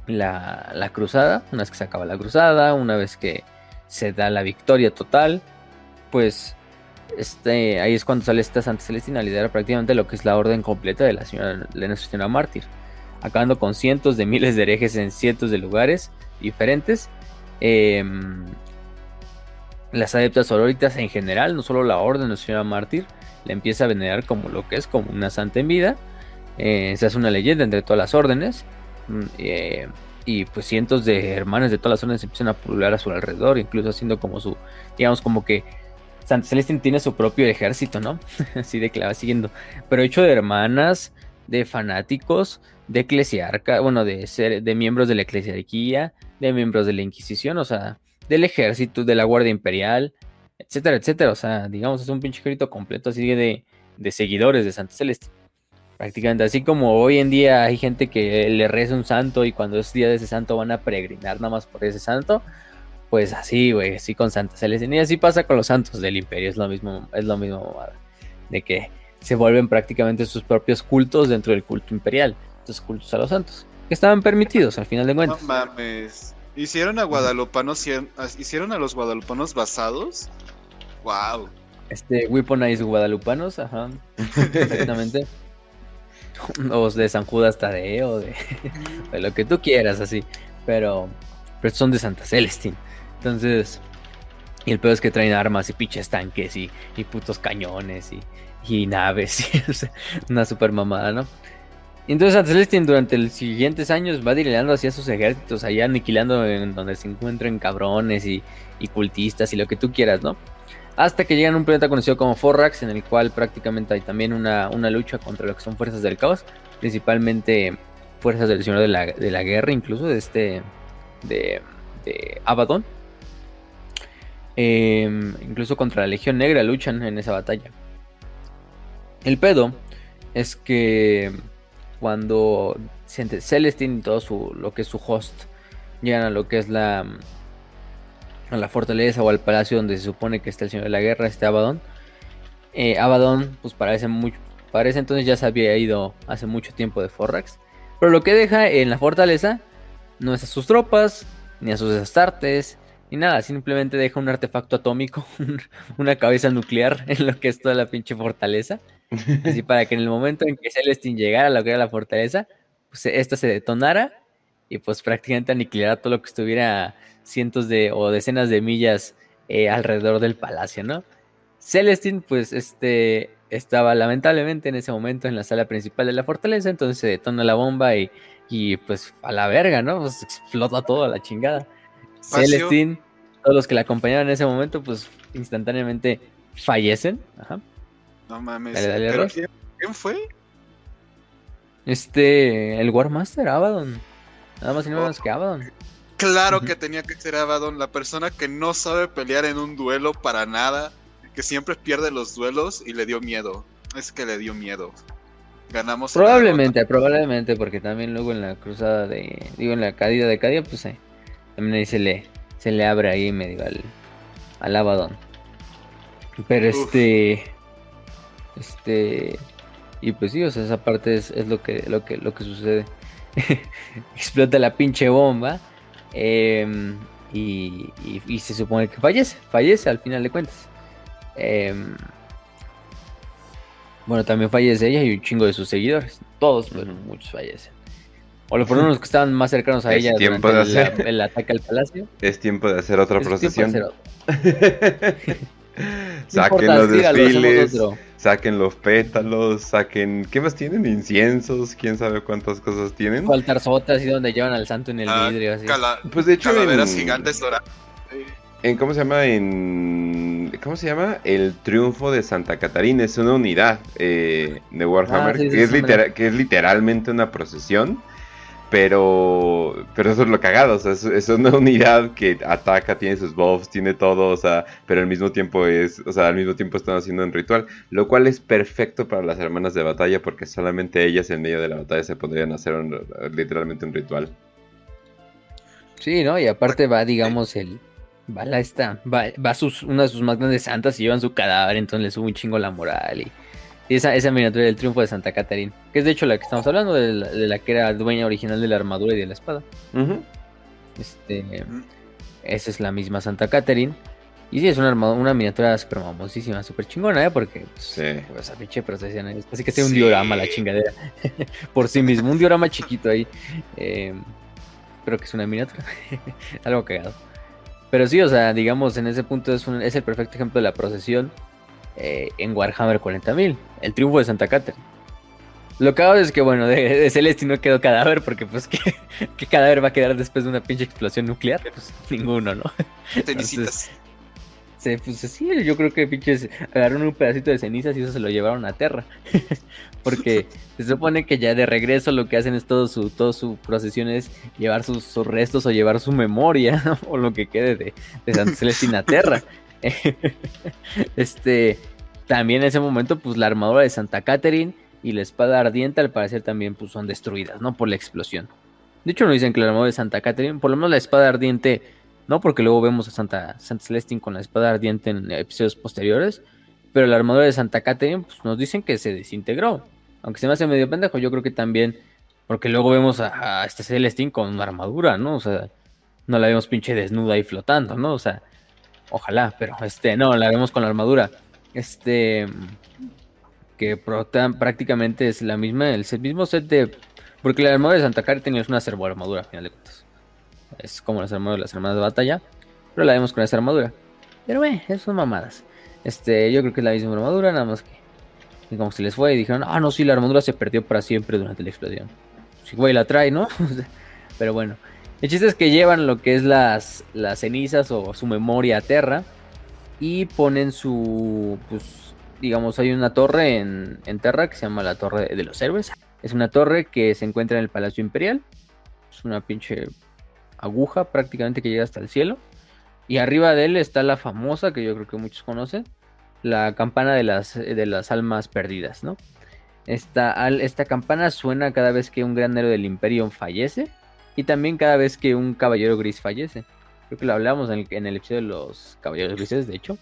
la, cruzada, una vez que se acaba la cruzada, una vez que se da la victoria total, pues este, ahí es cuando sale esta Santa Celestina a liderar prácticamente lo que es la orden completa de la señora de Nuestra Señora Mártir, acabando con cientos de miles de herejes en cientos de lugares diferentes. Em, las adeptas sororitas en general, no solo la orden de Nuestra Señora Mártir, la empieza a venerar como lo que es, como una santa en vida. Eh, se una leyenda entre todas las órdenes. Mm, eh, y pues cientos de hermanos de todas las órdenes empiezan a pulular a su alrededor, incluso haciendo como su, digamos como que Santa Celestin tiene su propio ejército, ¿no? Así de que la va siguiendo. Pero hecho de hermanas, de fanáticos, de eclesiarca, bueno, de ser, de miembros de la eclesiarquía, de miembros de la Inquisición, o sea, del ejército, de la Guardia Imperial, etcétera, etcétera. O sea, digamos, es un pinche ejército completo así de, de seguidores de Santa Celeste. Prácticamente, así como hoy en día hay gente que le reza un santo y cuando es día de ese santo van a peregrinar nada más por ese santo, pues así, güey, así con Santa Celeste. Y así pasa con los santos del imperio, es lo mismo, es lo mismo, de que se vuelven prácticamente sus propios cultos dentro del culto imperial, estos cultos a los santos, que estaban permitidos al final de cuentas. No mames. Hicieron a guadalupanos, hicieron a los guadalupanos basados Wow. Este, Weaponize guadalupanos, ajá. Exactamente. o de San Judas Tadeo, de, de lo que tú quieras, así. Pero, pero son de Santa Celestin. Entonces, y el peor es que traen armas y pinches tanques y, y putos cañones y, y naves. una super mamada, ¿no? Y entonces Santa Celestin durante los siguientes años va dirilando hacia sus ejércitos, allá aniquilando en donde se encuentren cabrones y, y cultistas y lo que tú quieras, ¿no? Hasta que llegan a un planeta conocido como Forrax, en el cual prácticamente hay también una, lucha contra lo que son fuerzas del caos, principalmente fuerzas del Señor de la, Guerra, incluso de este, de, Abaddon. Em, incluso contra la Legión Negra luchan en esa batalla. El pedo es que cuando Celestine y todo su, lo que es su host llegan a lo que es la, a la fortaleza o al palacio donde se supone que está el señor de la guerra, este Abaddon. Eh, Abaddon, pues parece entonces ya se había ido hace mucho tiempo de Forrax. Pero lo que deja en la fortaleza no es a sus tropas, ni a sus astartes, ni nada. Simplemente deja un artefacto atómico, una cabeza nuclear en lo que es toda la pinche fortaleza. Así para que en el momento en que Celestine llegara a lo que era la fortaleza, pues esta se detonara y pues prácticamente aniquilara todo lo que estuviera cientos de o decenas de millas eh, alrededor del palacio, ¿no? Celestine, pues, este, estaba lamentablemente en ese momento en la sala principal de la fortaleza, entonces se detona la bomba y, y pues a la verga, ¿no? Pues explota todo a la chingada. Celestine, todos los que la acompañaban en ese momento, pues instantáneamente fallecen. Ajá. No mames. ¿Pero quién, fue? Este, el Warmaster Abaddon. Nada más y nada menos que Abaddon. Claro que tenía que ser Abaddon, la persona que no sabe pelear en un duelo para nada, que siempre pierde los duelos y le dio miedo. Es que le dio miedo. Ganamos. Probablemente, probablemente, porque también luego en la cruzada de. Digo, en la caída de Cadia, pues eh, también ahí se le, se le abre ahí medio al, al Abaddon. Pero este. Este. Y pues sí, o sea, esa parte es, es lo que, lo que, lo que sucede. Explota la pinche bomba Em, y, se supone que fallece, fallece al final de cuentas. Em, bueno, también fallece ella y un chingo de sus seguidores. Todos, pero muchos fallecen. O lo por los que estaban más cercanos a ella tiempo de el, ataque al palacio. Es tiempo de hacer otra procesión. Saquen los desfiles, saquen los pétalos, saquen... ¿Qué más tienen? Inciensos, quién sabe cuántas cosas tienen. Altarzotas y donde llevan al santo en el ah, vidrio. Así. pues de hecho... Calaveras gigantes doradas. En, ¿Cómo se llama? En... ¿Cómo se llama? El triunfo de Santa Catarina. Es una unidad eh, de Warhammer ah, que, es que es literalmente una procesión pero, pero eso es lo cagado, o sea, es, una unidad que ataca, tiene sus buffs, tiene todo, o sea, pero al mismo tiempo es, o sea, al mismo tiempo están haciendo un ritual, lo cual es perfecto para las hermanas de batalla porque solamente ellas en medio de la batalla se podrían hacer literalmente un ritual. Sí, ¿no? Y aparte va, digamos, el, va la esta, va, va sus, una de sus más grandes santas y llevan su cadáver, entonces le sube un chingo la moral y esa, esa miniatura del triunfo de Santa Catarina, que es de hecho la que estamos hablando, de la, que era dueña original de la armadura y de la espada. Este, esa es la misma Santa Catarina. Y sí, es una, una miniatura súper famosísima, súper chingona, ¿eh? Porque, pues, sí. pues, esa pinche procesión es así que sea un diorama la chingadera. Por sí mismo, un diorama chiquito ahí. Eh, pero que es una miniatura. Algo cagado. Pero sí, o sea, digamos, en ese punto es, un, es el perfecto ejemplo de la procesión eh, en Warhammer 40.000, el triunfo de Santa Catarina. Lo que hago es que, bueno, de, de no quedó cadáver, porque pues, ¿qué, cadáver va a quedar después de una pinche explosión nuclear? Pues ninguno, ¿no? Cenicitas. Sí, pues sí, yo creo que pinches agarraron un pedacito de cenizas y eso se lo llevaron a Terra. porque se supone que ya de regreso lo que hacen es todo su, todo su procesión es llevar sus, restos o llevar su memoria o lo que quede de, de Santa Celestina a Terra. este, también en ese momento, pues la armadura de Santa Catherine y la espada ardiente al parecer también pues, son destruidas, ¿no? Por la explosión. De hecho, no dicen que la armadura de Santa Catherine, por lo menos la espada ardiente, no porque luego vemos a Santa, Santa Celestine con la espada ardiente en episodios posteriores, pero la armadura de Santa Catherine, pues nos dicen que se desintegró. Aunque se me hace medio pendejo, yo creo que también, porque luego vemos a, a este con una armadura, ¿no? O sea, no la vemos pinche desnuda y flotando, ¿no? O sea, Ojalá, pero este, no, la vemos con la armadura. Este, que prácticamente es la misma, el mismo set de. Porque la armadura de Santa Catarina es una servo armadura, al final de cuentas. Es como las armaduras de las armadas de batalla, pero la vemos con esa armadura. Pero, eh, son mamadas. Este, yo creo que es la misma armadura, nada más que. como se les fue y dijeron, ah, no, sí, la armadura se perdió para siempre durante la explosión. Si güey la trae, ¿no? pero bueno. El chiste es que llevan lo que es las, las cenizas o su memoria a Terra y ponen su, pues, digamos, hay una torre en, en Terra que se llama la Torre de los Héroes. Es una torre que se encuentra en el Palacio Imperial. Es una pinche aguja prácticamente que llega hasta el cielo. Y arriba de él está la famosa, que yo creo que muchos conocen, la campana de las, de las almas perdidas, ¿no? Esta, esta campana suena cada vez que un gran héroe del imperio fallece y también cada vez que un caballero gris fallece. Creo que lo hablamos en el, en el episodio de los caballeros grises, de hecho.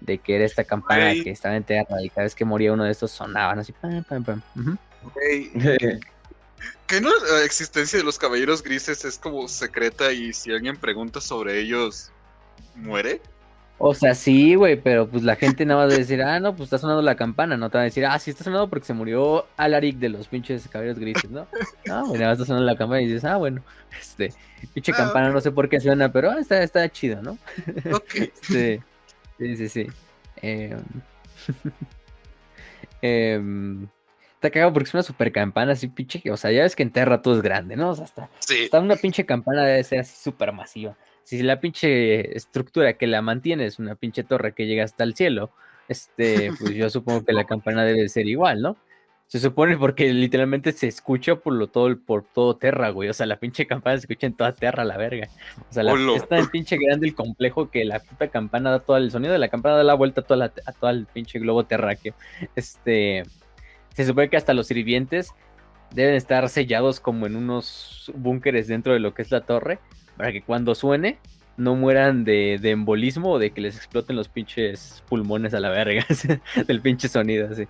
De que era esta campana que estaba enterrada y cada vez que moría uno de estos sonaban así. Pam, pam, pam. que no la existencia de los caballeros grises es como secreta y si alguien pregunta sobre ellos, muere. O sea, sí, güey, pero pues la gente nada más va a decir, ah, no, pues está sonando la campana, no te va a decir, ah, sí está sonando porque se murió Alaric de los pinches caballeros grises, ¿no? No, güey, nada más está sonando la campana y dices, ah, bueno, este, pinche ah, campana no sé por qué suena, pero ah, está, está chido, ¿no? Ok. Este, sí, sí, sí. Eh, eh, está cagado porque es una super campana así, pinche, o sea, ya ves que en Terra todo es grande, ¿no? O sea, está, sí. está una pinche campana debe ser así súper masiva si la pinche estructura que la mantiene es una pinche torre que llega hasta el cielo, este, pues yo supongo que la campana debe ser igual, ¿no? Se supone porque literalmente se escucha por lo todo, por todo Terra, güey. O sea, la pinche campana se escucha en toda Terra, la verga. O sea, la, es tan pinche grande el complejo que la puta campana da todo el sonido de la campana da la vuelta a, toda a todo el pinche globo terráqueo. Este, se supone que hasta los sirvientes deben estar sellados como en unos búnkeres dentro de lo que es la torre para que cuando suene no mueran de, embolismo o de que les exploten los pinches pulmones a la verga del pinche sonido así.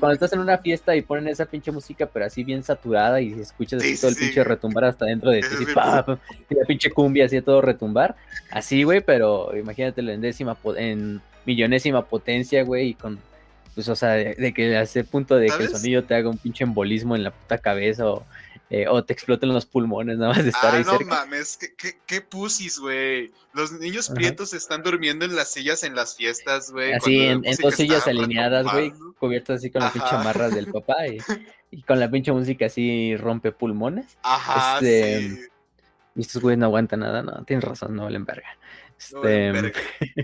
cuando estás en una fiesta y ponen esa pinche música pero así bien saturada y escuchas así todo el pinche retumbar hasta dentro de ti y la pinche cumbia así todo retumbar, así güey, pero imagínate en décima en millonésima potencia, güey, y con pues o sea, de, que a ese punto de que el sonido te haga un pinche embolismo en la puta cabeza o eh, o te exploten los pulmones nada más de estar ah, ahí no cerca. mames, qué, qué, qué pussies, güey. Los niños prietos están durmiendo en las sillas en las fiestas, güey. Así, en, dos sillas alineadas, güey, cubiertas así con las pinches Ajá. chamarras del papá y, y con la pinche música así rompe pulmones. Ajá, Este, sí. Y estos güeyes no aguantan nada, no, tienes razón, no valen verga. Este,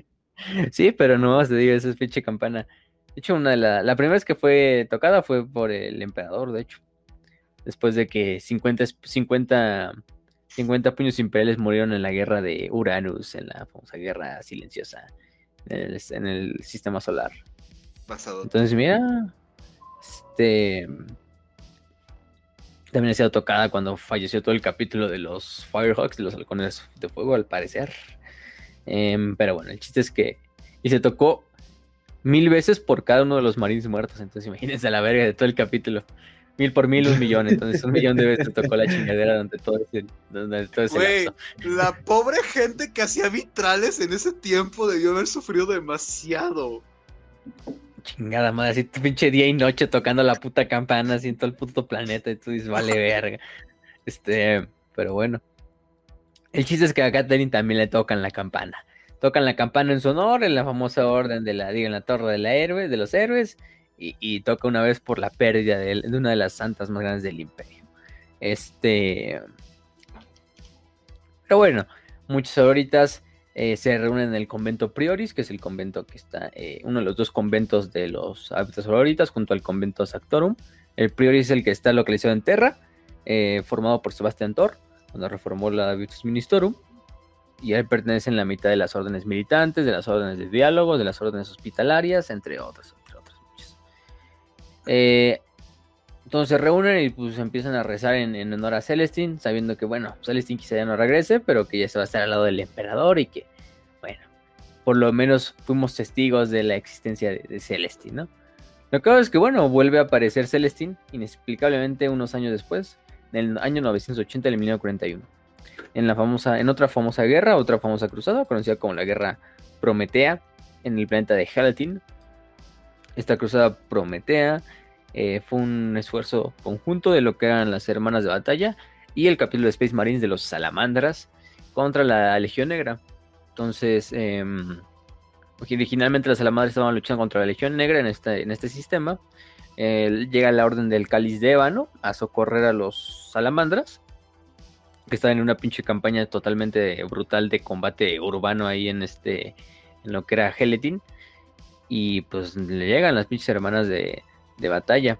sí, pero no, te digo, esa es pinche campana. De hecho, una de la, la primera vez que fue tocada fue por el emperador, de hecho. Después de que 50, es- 50, 50 puños imperiales murieron en la guerra de Uranus, en la famosa guerra silenciosa en el, en el sistema solar. Basado. Entonces, mira, este también ha sido tocada cuando falleció todo el capítulo de los Firehawks, de los halcones de fuego, al parecer. Em, pero bueno, el chiste es que. Y se tocó mil veces por cada uno de los marines muertos. Entonces, imagínense a la verga de todo el capítulo. Mil por mil, un millón. Entonces, un millón de veces tocó la chingadera durante todo ese, durante todo ese lapso. la pobre gente que hacía vitrales en ese tiempo debió haber sufrido demasiado. Chingada madre, así pinche día y noche tocando la puta campana así en todo el puto planeta y tú dices, vale verga. Este, pero bueno. El chiste es que a Catherine también le tocan la campana. Tocan la campana en su honor, en la famosa orden de la, digo, en la torre de la héroe, de los héroes, y, toca una vez por la pérdida de, de una de las santas más grandes del imperio. Este. Pero bueno, muchas sororitas eh, se reúnen en el convento Prioris, que es el convento que está, eh, uno de los dos conventos de los hábitats sororitas, junto al convento Sactorum. El Prioris es el que está localizado en Terra, eh, formado por Sebastián Thor, cuando reformó la Virtus Ministorum. Y él pertenecen la mitad de las órdenes militantes, de las órdenes de diálogo, de las órdenes hospitalarias, entre otras. Eh, entonces se reúnen y pues empiezan a rezar en, honor a Celestine, sabiendo que, bueno, Celestine quizá ya no regrese, pero que ya se va a estar al lado del emperador y que, bueno, por lo menos fuimos testigos de la existencia de, de Celestine, ¿no? Lo que pasa es que, bueno, vuelve a aparecer Celestine, inexplicablemente unos años después, en el año 980 del 1941, en, la famosa, en otra famosa guerra, otra famosa cruzada, conocida como la Guerra Prometea, en el planeta de Halatin. Esta cruzada Prometea eh, fue un esfuerzo conjunto de lo que eran las hermanas de batalla y el capítulo de Space Marines de los Salamandras contra la Legión Negra. Entonces, eh, originalmente las Salamandras estaban luchando contra la Legión Negra en este, en este sistema. Eh, llega la orden del Cáliz de Ébano a socorrer a los Salamandras, que estaban en una pinche campaña totalmente brutal de combate urbano ahí en este, en lo que era Heletin. Y pues le llegan las pinches hermanas de, de batalla.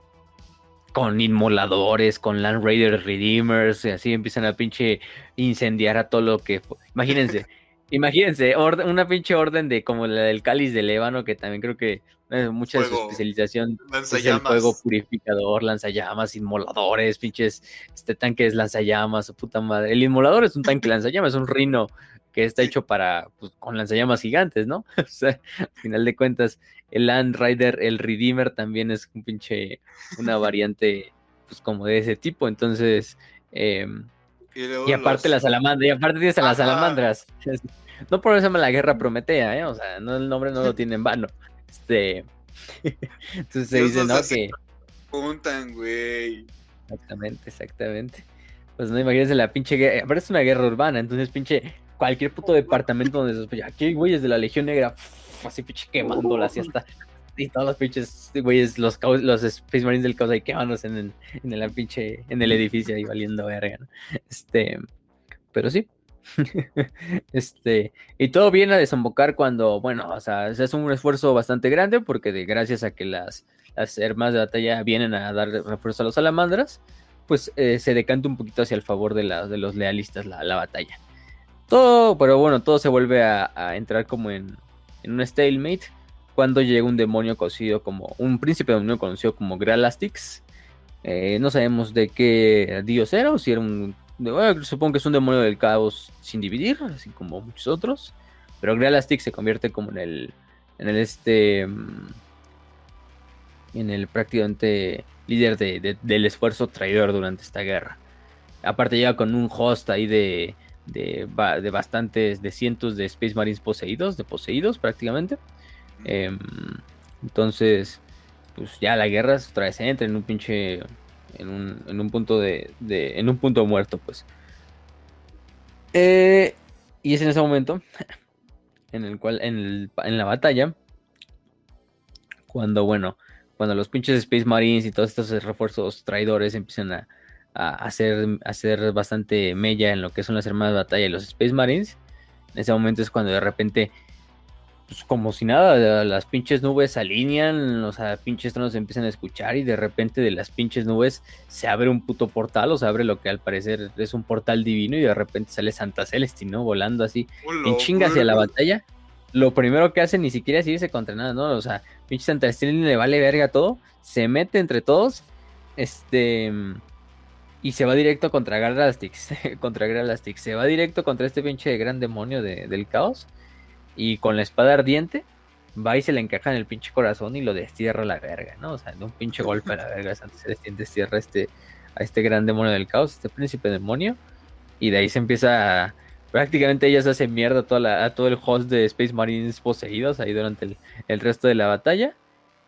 Con inmoladores, con Land Raider Redeemers, y así empiezan a pinche incendiar a todo lo que... Imagínense, imagínense, orden- una pinche orden de como la del cáliz de Lébano, que también creo que eh, mucha de su especialización es el fuego purificador, lanzallamas, inmoladores, pinches este tanques lanzallamas, su puta madre. El inmolador es un tanque lanzallamas, es un rino que está Sí. hecho para pues, con lanzallamas gigantes, ¿no? o sea, al final de cuentas, el Land Rider, el Redeemer también es un pinche una variante pues como de ese tipo, entonces em, Y, luego y aparte las salamandras, y aparte tienes a las Ajá. salamandras. No por eso se llama la guerra Prometea, ¿eh? O sea, no el nombre no lo tiene en vano. Este entonces se dice, ¿no? Que Juntan, güey. Exactamente, exactamente. Pues no imagínense la pinche guerra. Aparte es una guerra urbana, entonces pinche cualquier puto departamento donde sospecha, aquí hay güeyes de la Legión Negra, así pinche quemándola, así hasta. Y todos los pinches güeyes, los, los Space Marines del caos ahí quemándose en el, en el pinche, en el edificio ahí valiendo verga. Este, pero sí. este, y todo viene a desembocar cuando, bueno, o sea, se hace un esfuerzo bastante grande porque gracias a que las, las hermanas de batalla vienen a dar refuerzo a los salamandras, pues eh, se decanta un poquito hacia el favor de, la- de los lealistas la, la batalla. Todo, pero bueno, todo se vuelve a, a entrar como en, en un stalemate cuando llega un demonio conocido como, un príncipe demonio conocido como Gralastix. Eh, no sabemos de qué dios era, o si era un, bueno, supongo que es un demonio del caos sin dividir, así como muchos otros. Pero Gralastix se convierte como en el, en el este, mm, en el prácticamente líder de- de- del esfuerzo traidor durante esta guerra. Aparte llega con un host ahí de, de bastantes, de cientos de Space Marines poseídos, de poseídos prácticamente. Em, entonces, pues ya la guerra otra vez entra en un pinche en un, en un punto de, en un punto muerto, pues. Eh, y es en ese momento en el cual, en, la batalla, cuando, bueno, cuando los pinches Space Marines y todos estos refuerzos traidores empiezan a, a hacer, a hacer bastante mella en lo que son las armadas de batalla y los Space Marines, en ese momento es cuando de repente pues como si nada, las pinches nubes se alinean, o sea, pinches tronos se empiezan a escuchar y de repente de las pinches nubes se abre un puto portal, o se abre lo que al parecer es un portal divino y de repente sale Santa Celestina, ¿no? Volando así en chinga hacia la batalla. Lo primero que hace ni siquiera es irse contra nada, ¿no? O sea, pinche Santa Celestina le vale verga todo, se mete entre todos, este... Y se va directo contra Galastix, contra Galastix, se va directo contra este pinche gran demonio del caos y con la espada ardiente va y se le encaja en el pinche corazón y lo destierra a la verga, ¿no? O sea, de un pinche golpe a la verga, Santa Celestina destierra este, a este gran demonio del caos, este príncipe demonio, y de ahí se empieza prácticamente ella se hace mierda a, toda a todo el host de Space Marines poseídos ahí durante el, resto de la batalla.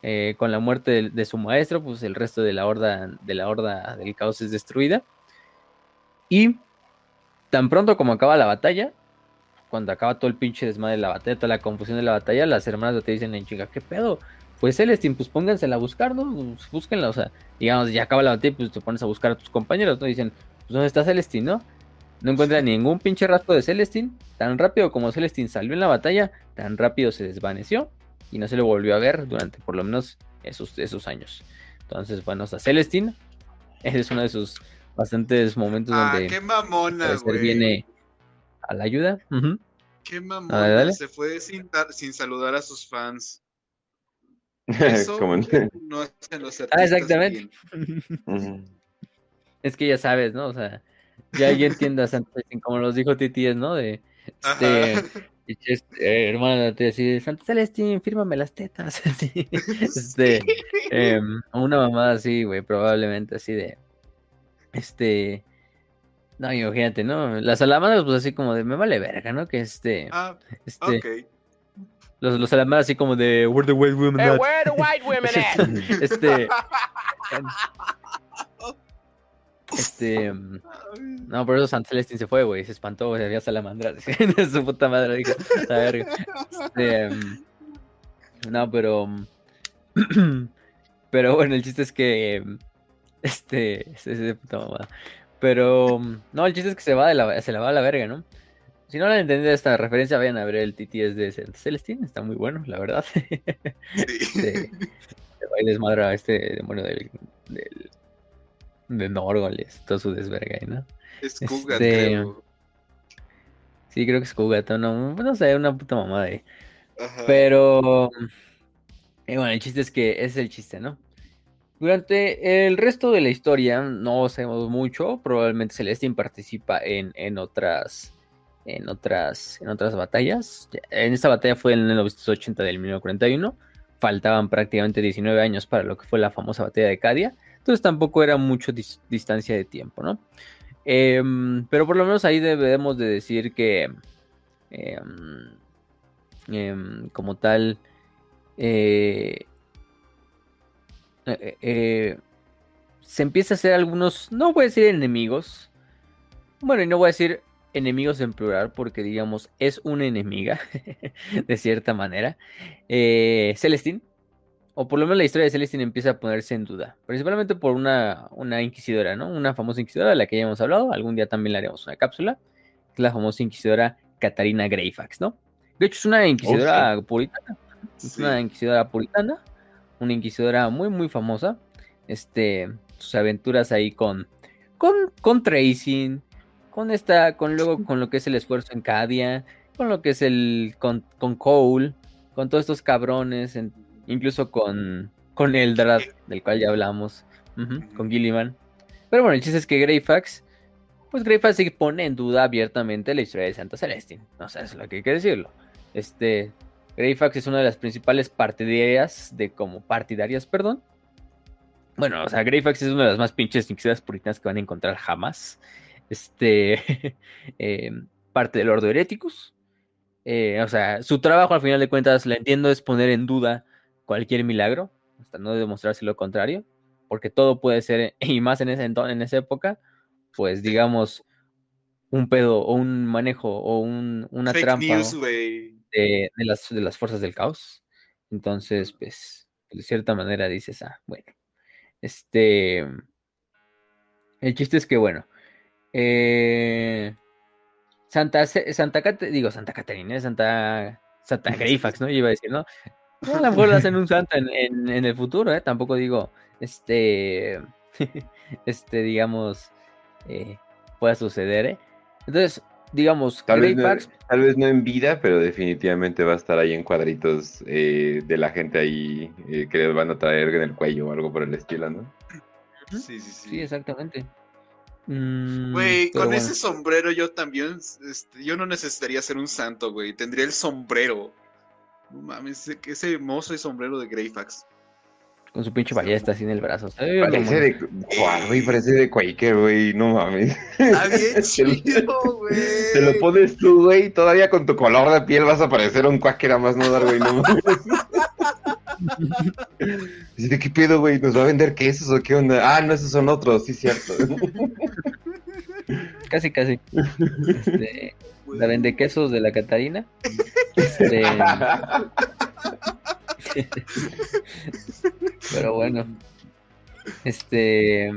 Eh, con la muerte de, su maestro, pues el resto de la horda de la horda del caos es destruida. Y tan pronto como acaba la batalla, cuando acaba todo el pinche desmadre de la batalla, toda la confusión de la batalla, las hermanas te dicen en chinga, ¿qué pedo? Pues Celestine, pues póngansela a buscar, ¿no? Pues búsquenla, o sea, digamos, ya acaba la batalla, pues te pones a buscar a tus compañeros, ¿no? Dicen, pues ¿dónde está Celestine, no? No encuentran ningún pinche rastro de Celestine. Tan rápido como Celestine salió en la batalla, tan rápido se desvaneció y no se le volvió a ver durante por lo menos esos, esos años. Entonces, bueno, o sea, Celestine, ese es uno de sus bastantes momentos ah, donde qué mamona, viene a la ayuda. Qué mamón, se fue sin, sin, saludar a sus fans. Eso no hacen los Ah, exactamente. es que ya sabes, ¿no? O sea, ya, ya entiendas, como los dijo Titi, ¿no? De este, este hermana, te decía, Santa Celestín, fírmame las tetas. Así, este, eh, una mamá así, güey, probablemente así de, este, no, imagínate, ¿no? Las salamandras, pues así como de, me vale verga, ¿no? Que este. Ah, este. Okay. Los, los salamandras así como de, where the white women at? where the white women at? este. Este. No, por eso San Celestín se fue, güey. Se espantó, güey. Había salamandras. su puta madre. Dijo, la verga. Este. No, pero. Pero bueno, el chiste es que. Este. Es de puta mamada. Pero mm, no, el chiste es que se va de la, se la va a la verga, ¿no? Si no han entendido esta referencia, vayan a ver el TTS de Celestine, está muy bueno, la verdad. Sí. se, va y desmadra a este demonio del, del de Norgoles, todo su desverga, ¿no? Es Kugat, este, creo. Sí, creo que es Kugat, no, no sé, una puta mamada ahí. Pero eh, bueno, el chiste es que ese es el chiste, ¿no? Durante el resto de la historia no sabemos mucho, probablemente Celestine participa en, en, otras en otras en otras batallas. En esta batalla fue en el 1980 del 1941, faltaban prácticamente 19 años para lo que fue la famosa batalla de Cadia, entonces tampoco era mucho distancia de tiempo, ¿no? Em, pero por lo menos ahí debemos de decir que em, em, como tal eh, eh, eh, se empieza a hacer algunos, no voy a decir enemigos, bueno, y no voy a decir enemigos en plural porque digamos es una enemiga de cierta manera. Eh, Celestine, o por lo menos la historia de Celestine empieza a ponerse en duda, principalmente por una, una inquisidora, ¿no? Una famosa inquisidora de la que ya hemos hablado, algún día también le haremos una cápsula, que es la famosa inquisidora Catarina Greyfax, ¿no? De hecho es una inquisidora puritana, es una inquisidora puritana una inquisidora muy, muy famosa. Este, sus aventuras ahí con, con, con Tracing, con esta, con luego con lo que es el esfuerzo en Cadia, con lo que es el, con, con Cole, con todos estos cabrones, incluso con, con Eldrad, del cual ya hablamos, con Gilliman. Pero bueno, el chiste es que Greyfax, pues Greyfax se pone en duda abiertamente la historia de Santa Celestin. No sé, es lo que hay que decirlo. Este, Greyfax es una de las principales partidarias de como partidarias, perdón. Bueno, o sea, Greyfax es una de las más pinches inquisidas puritanas que van a encontrar jamás. Este, em, parte del Ordo Hereticus. Eh, o sea, su trabajo al final de cuentas, la entiendo, es poner en duda cualquier milagro, hasta no demostrarse lo contrario. porque todo puede ser, y más en, ese, en esa época, pues digamos, un pedo o un manejo o un, una trampa de, las, de las fuerzas del caos. Entonces, pues, de cierta manera dices, ah, bueno, este, el chiste es que, bueno, eh, Santa, Santa, digo, Santa Catarina, Santa, Santa Grifax, ¿no? Yo iba a decir, ¿no? a lo mejor hacen un Santa en, el futuro, ¿eh? Tampoco digo, este, este, digamos, eh, pueda suceder, ¿eh? Entonces, digamos, tal vez, no, tal vez no en vida, pero definitivamente va a estar ahí en cuadritos eh, de la gente ahí eh, que les van a traer en el cuello o algo por el estilo, ¿no? Sí, sí, sí. Sí, exactamente. Mm, güey, con ese sombrero yo también, este, yo no necesitaría ser un santo, güey. Tendría el sombrero. No mames, ese, mozo y sombrero de Greyfax. Con su pinche ballesta así en el brazo. Parece de, güey, parece de Quaker, güey, no mames. Está bien chido, güey. Te lo pones tú, güey, todavía con tu color de piel vas a parecer un Quaker a más no dar, güey, no mames. ¿De qué pedo, güey? ¿Nos va a vender quesos o qué onda? Ah, no, esos son otros, sí, cierto. casi, casi. Este, la vende quesos de la Catarina. Este... Pero bueno. Este.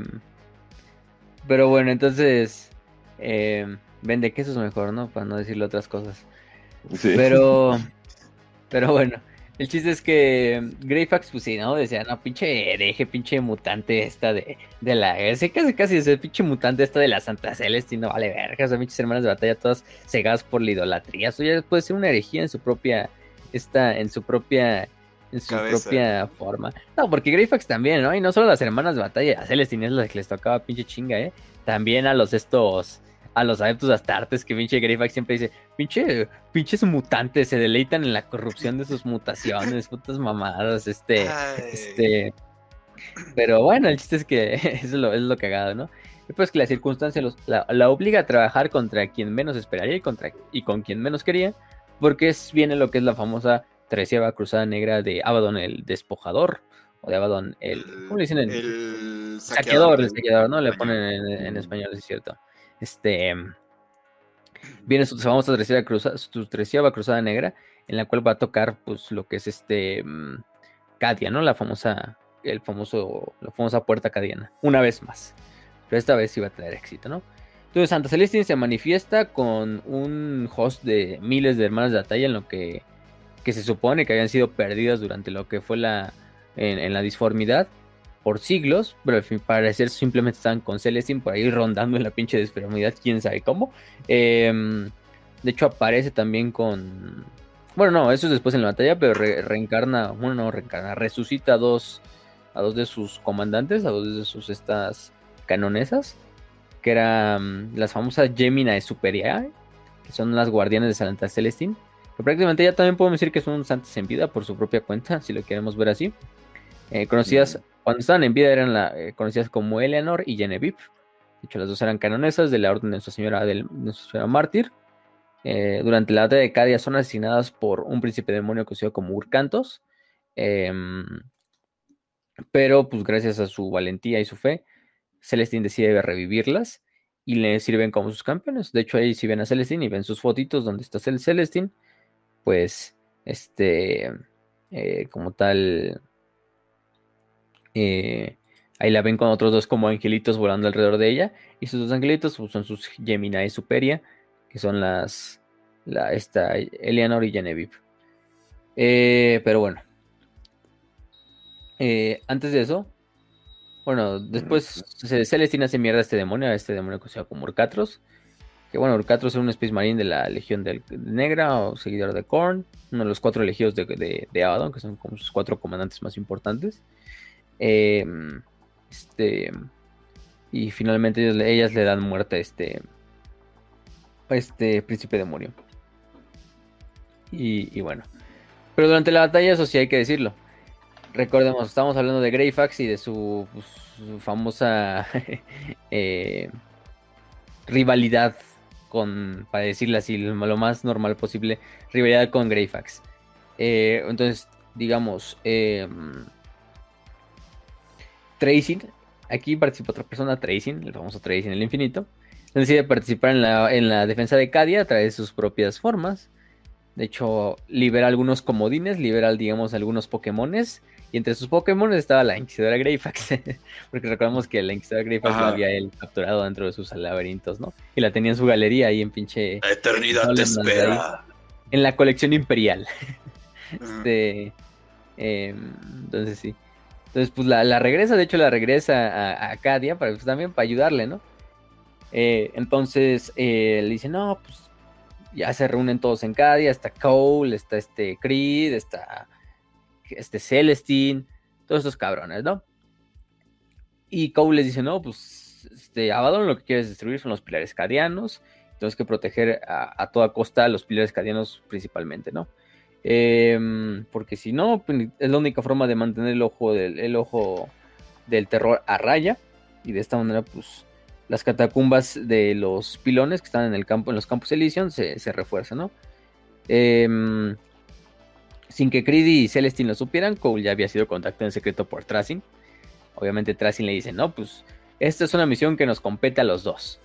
Pero bueno, entonces. Eh, vende quesos mejor, ¿no? Para no decirle otras cosas. Sí. Pero. Pero bueno. El chiste es que Greyfax, pues sí, ¿no? Decía, no, pinche hereje, pinche mutante esta de, de la... Ese casi casi ese pinche mutante esta de la Santa Celeste, no vale verga, o sea, pinches hermanas de batalla todas cegadas por la idolatría. Eso ya puede ser una herejía en su propia... Esta, en su propia en su propia forma. No, porque Greyfax también, ¿no? Y no solo las hermanas de batalla, a Celestine es la que les tocaba pinche chinga, ¿eh? También a los estos, a los adeptos astartes que pinche Greyfax siempre dice, pinche, pinches mutantes se deleitan en la corrupción de sus mutaciones, putas mamadas, este, este... Pero bueno, el chiste es que es lo, es lo cagado, ¿no? Y pues que la circunstancia la, obliga a trabajar contra quien menos esperaría y, contra, y con quien menos quería, porque es, viene lo que es la famosa treceava cruzada negra de Abaddon el despojador, o de Abaddon el, ¿cómo le dicen? El, saqueador, el saqueador, ¿no? Le ponen en, español, es cierto. Este, viene su famosa treceava cruzada, su cruzada negra, en la cual va a tocar, pues, lo que es este, mm, Cadia, ¿no? La famosa, el famoso, la famosa puerta cadiana, una vez más. Pero esta vez sí va a tener éxito, ¿no? Entonces Santa Celestina se manifiesta con un host de miles de hermanas de batalla en lo que que se supone que habían sido perdidas durante lo que fue la en, la disformidad por siglos, pero al fin parecer simplemente estaban con Celestine por ahí rondando en la pinche disformidad, quién sabe cómo. Em, de hecho aparece también con... Bueno, no, eso es después en la batalla, pero reencarna, bueno, no reencarna, resucita a dos, a dos de sus comandantes, a dos de sus estas canonesas, que eran las famosas Gemina de Superior, que son las guardianes de Santa Celestine prácticamente ya también podemos decir que son santos en vida por su propia cuenta, si lo queremos ver así. Eh, conocidas, cuando estaban en vida eran la, eh, conocidas como Eleanor y Genevieve. De hecho, las dos eran canonesas de la orden de Nuestra Señora, del, Señora Mártir. Eh, durante la batalla de Cadia son asesinadas por un príncipe demonio conocido como Urcantos. Em, pero, pues gracias a su valentía y su fe, Celestine decide revivirlas y le sirven como sus campeones. De hecho, ahí si ven a Celestine y ven sus fotitos donde está Celestine, pues, este, eh, como tal, eh, ahí la ven con otros dos como angelitos volando alrededor de ella. Y sus dos angelitos pues, son sus Gemini Superia, que son las, la, esta, Eleanor y Genevieve. Eh, pero bueno. antes de eso, bueno, después Celestina se mierda a este demonio, a este demonio que se llama como que bueno, Urcatros es un Space Marine de la Legión del, Negra o seguidor de Korn, uno de los cuatro elegidos de, de, Abaddon, que son como sus cuatro comandantes más importantes. Em, este, y finalmente ellas, le dan muerte a este, este príncipe demonio. Y, y, bueno, pero durante la batalla, eso sí hay que decirlo. Recordemos, estamos hablando de Greyfax y de su, pues, famosa eh, rivalidad con, para decirle así, lo más normal posible, rivalidad con Greyfax. Eh, entonces, digamos, eh, Tracing, aquí participa otra persona, Tracing, el famoso Tracing el infinito, decide participar en la, en la defensa de Cadia a través de sus propias formas. De hecho, libera algunos comodines, libera, digamos, algunos Pokémones. Y entre sus Pokémon estaba la Inquisidora Greyfax. porque recordamos que la Inquisidora Greyfax la había él capturado dentro de sus laberintos, ¿no? Y la tenía en su galería ahí en pinche. La eternidad te espera. en la colección imperial. este. Em, entonces sí. Entonces, pues la, regresa, de hecho, la regresa a, a Cadia para, pues, también para ayudarle, ¿no? Eh, entonces eh, le dice, no, pues ya se reúnen todos en Cadia, está Cole, está este Creed, está este Celestine, todos estos cabrones, ¿no? Y Cole les dice, no, pues este, Abaddon lo que quieres destruir son los pilares cadianos, entonces que proteger a, toda costa a los pilares cadianos principalmente, ¿no? Em, porque si no, pues, es la única forma de mantener el ojo del, el ojo del terror a raya, y de esta manera, pues las catacumbas de los pilones que están en el campo, en los campos Elysium, se, se refuerzan, ¿no? Em, sin que Creed y Celestine lo supieran, Cole ya había sido contactado en secreto por Tracing. Obviamente Tracing le dice, no, pues esta es una misión que nos compete a los dos.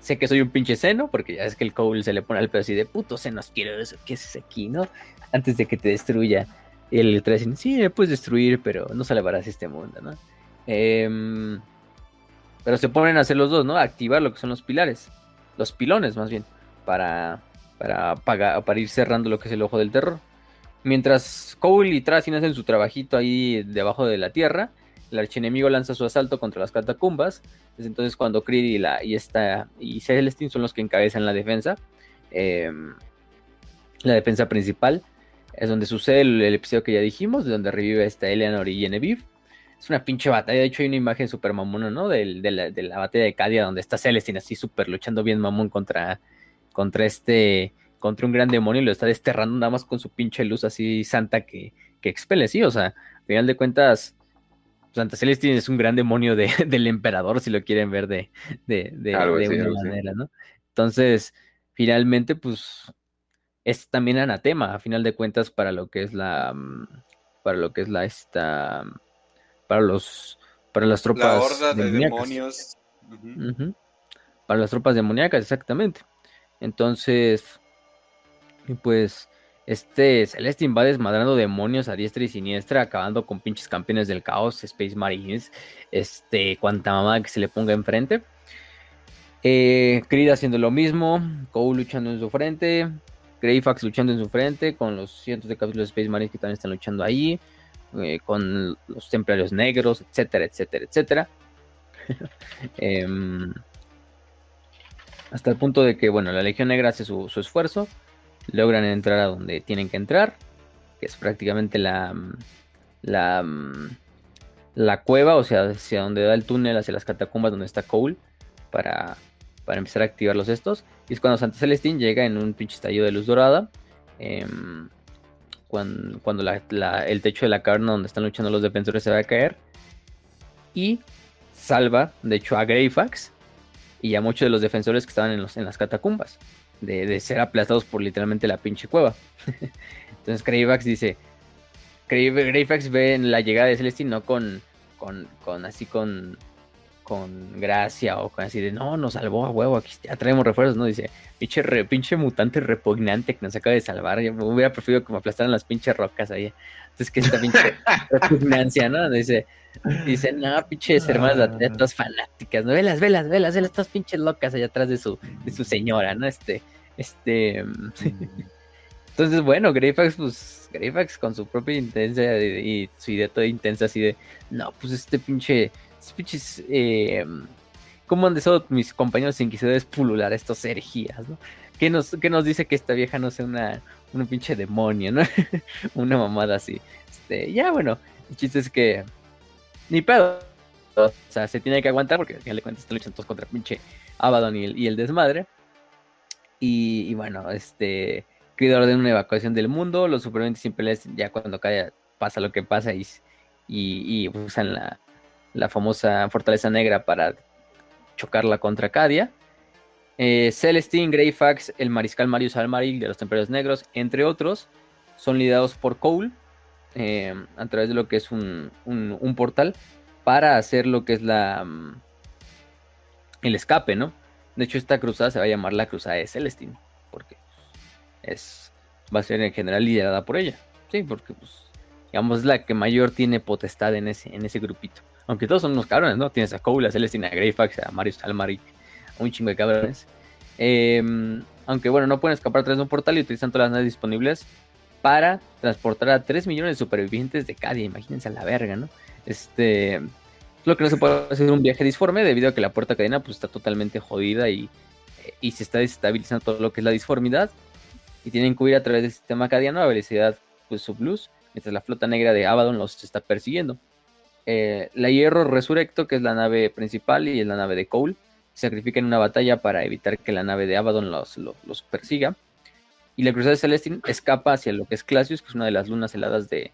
Sé que soy un pinche seno, porque ya es que el Cole se le pone al pedo así de puto senos, quiero eso, ¿qué es aquí, no? Antes de que te destruya. El Tracing, sí, me puedes destruir, pero no salvarás este mundo, ¿no? Eh, pero se ponen a hacer los dos, ¿no? activar lo que son los pilares. Los pilones, más bien. Para, para, para, ir cerrando lo que es el ojo del terror. Mientras Cole y Tracin hacen su trabajito ahí debajo de la tierra, el archienemigo lanza su asalto contra las catacumbas. Es entonces cuando Creed y, la, y, esta, y Celestine son los que encabezan la defensa. Em, la defensa principal. Es donde sucede el, episodio que ya dijimos, de donde revive esta Eleanor y Genevieve es una pinche batalla. De hecho, hay una imagen súper mamona, ¿no? De, la, batalla de Cadia, donde está Celestine así súper luchando bien mamón contra, contra este, contra un gran demonio y lo está desterrando nada más con su pinche luz así santa que, que expele, sí. O sea, al final de cuentas, Santa Celestine es un gran demonio del emperador, si lo quieren ver de, de, de, una manera, ¿no? Entonces, finalmente, pues, es también anatema, a final de cuentas, para lo que es la, mm, para lo que es la, esta, para los para las tropas la horda de demonios. Para las tropas demoníacas exactamente. Entonces pues este Celestine va desmadrando demonios a diestra y siniestra acabando con pinches campeones del caos Space Marines este cuanta mamá que se le ponga enfrente eh, Creed haciendo lo mismo Cole luchando en su frente Greyfax luchando en su frente con los cientos de capítulos de Space Marines que también están luchando ahí eh, con los templarios negros, etcétera, etcétera, etcétera. Em, hasta el punto de que, bueno, la Legión Negra hace su, esfuerzo, logran entrar a donde tienen que entrar, que es prácticamente la, la, la cueva, o sea, hacia donde da el túnel, hacia las catacumbas donde está Cole, para, para empezar a activar los estos. Y es cuando Santa Celestín llega en un pinche estallido de luz dorada. Em, cuando, el techo de la caverna donde están luchando los defensores se va a caer. Y salva, de hecho, a Greyfax y a muchos de los defensores que estaban en, los, en las catacumbas. De, ser aplastados por literalmente la pinche cueva. Entonces Greyfax dice... Greyfax ve en la llegada de Celestine no con, con, con así con con gracia o con así de no, nos salvó a huevo, aquí ya traemos refuerzos, ¿no? Dice, pinche, pinche mutante repugnante que nos acaba de salvar. Yo hubiera preferido que me aplastaran las pinches rocas ahí. Entonces, que esta pinche repugnancia, ¿no? Dice, dice, no, pinches hermanas atletas fanáticas, ¿no? Velas, velas, velas, velas, estas pinches locas allá atrás de su, de su señora, ¿no? Este, este. Entonces, bueno, Greyfax, pues, Greyfax con su propia intensa y, su idea toda intensa, así de, no, pues este pinche pinches. Eh, ¿Cómo han deseado mis compañeros inquisidores pulular estos herejías, no? ¿Qué nos, nos dice que esta vieja no sea una, una pinche demonio, no? una mamada así. Este, ya, bueno, el chiste es que. Ni pedo. O sea, se tiene que aguantar porque al final de cuentas están luchando todos contra pinche Abaddon y el, desmadre. Y, bueno, este. Creed ordena una evacuación del mundo. Los supervivientes simples ya cuando cae, pasa lo que pasa y, y usan la, la famosa Fortaleza Negra para chocarla contra Cadia. Eh, Celestine, Greyfax, el mariscal Marius Almaril de los Templarios Negros, entre otros, son liderados por Cole eh, a través de lo que es un, portal para hacer lo que es la mm, el escape, ¿no? De hecho, esta cruzada se va a llamar la cruzada de Celestine, porque es va a ser en general liderada por ella. Sí, porque pues digamos la que mayor tiene potestad en ese en ese grupito. Aunque todos son unos cabrones, ¿no? Tienes a Cole, a Celestine, a Greyfax, a Marius Almaric, a un chingo de cabrones. Em, aunque bueno, no pueden escapar de un portal y utilizan todas las naves disponibles para transportar a 3 millones de supervivientes de Cadia. Imagínense a la verga, ¿no? Este. Lo que no se puede hacer un viaje disforme debido a que la puerta cadena pues, está totalmente jodida y, y se está desestabilizando todo lo que es la disformidad. Y tienen que huir a través del sistema cadiano a velocidad pues, subluz, mientras la flota negra de Abaddon los está persiguiendo. Eh, la Hierro Resurrecto, que es la nave principal y es la nave de Cole, sacrifica en una batalla para evitar que la nave de Abaddon los, los, persiga. Y la Cruzada de Celestine escapa hacia lo que es Clasius, que es una de las lunas heladas de,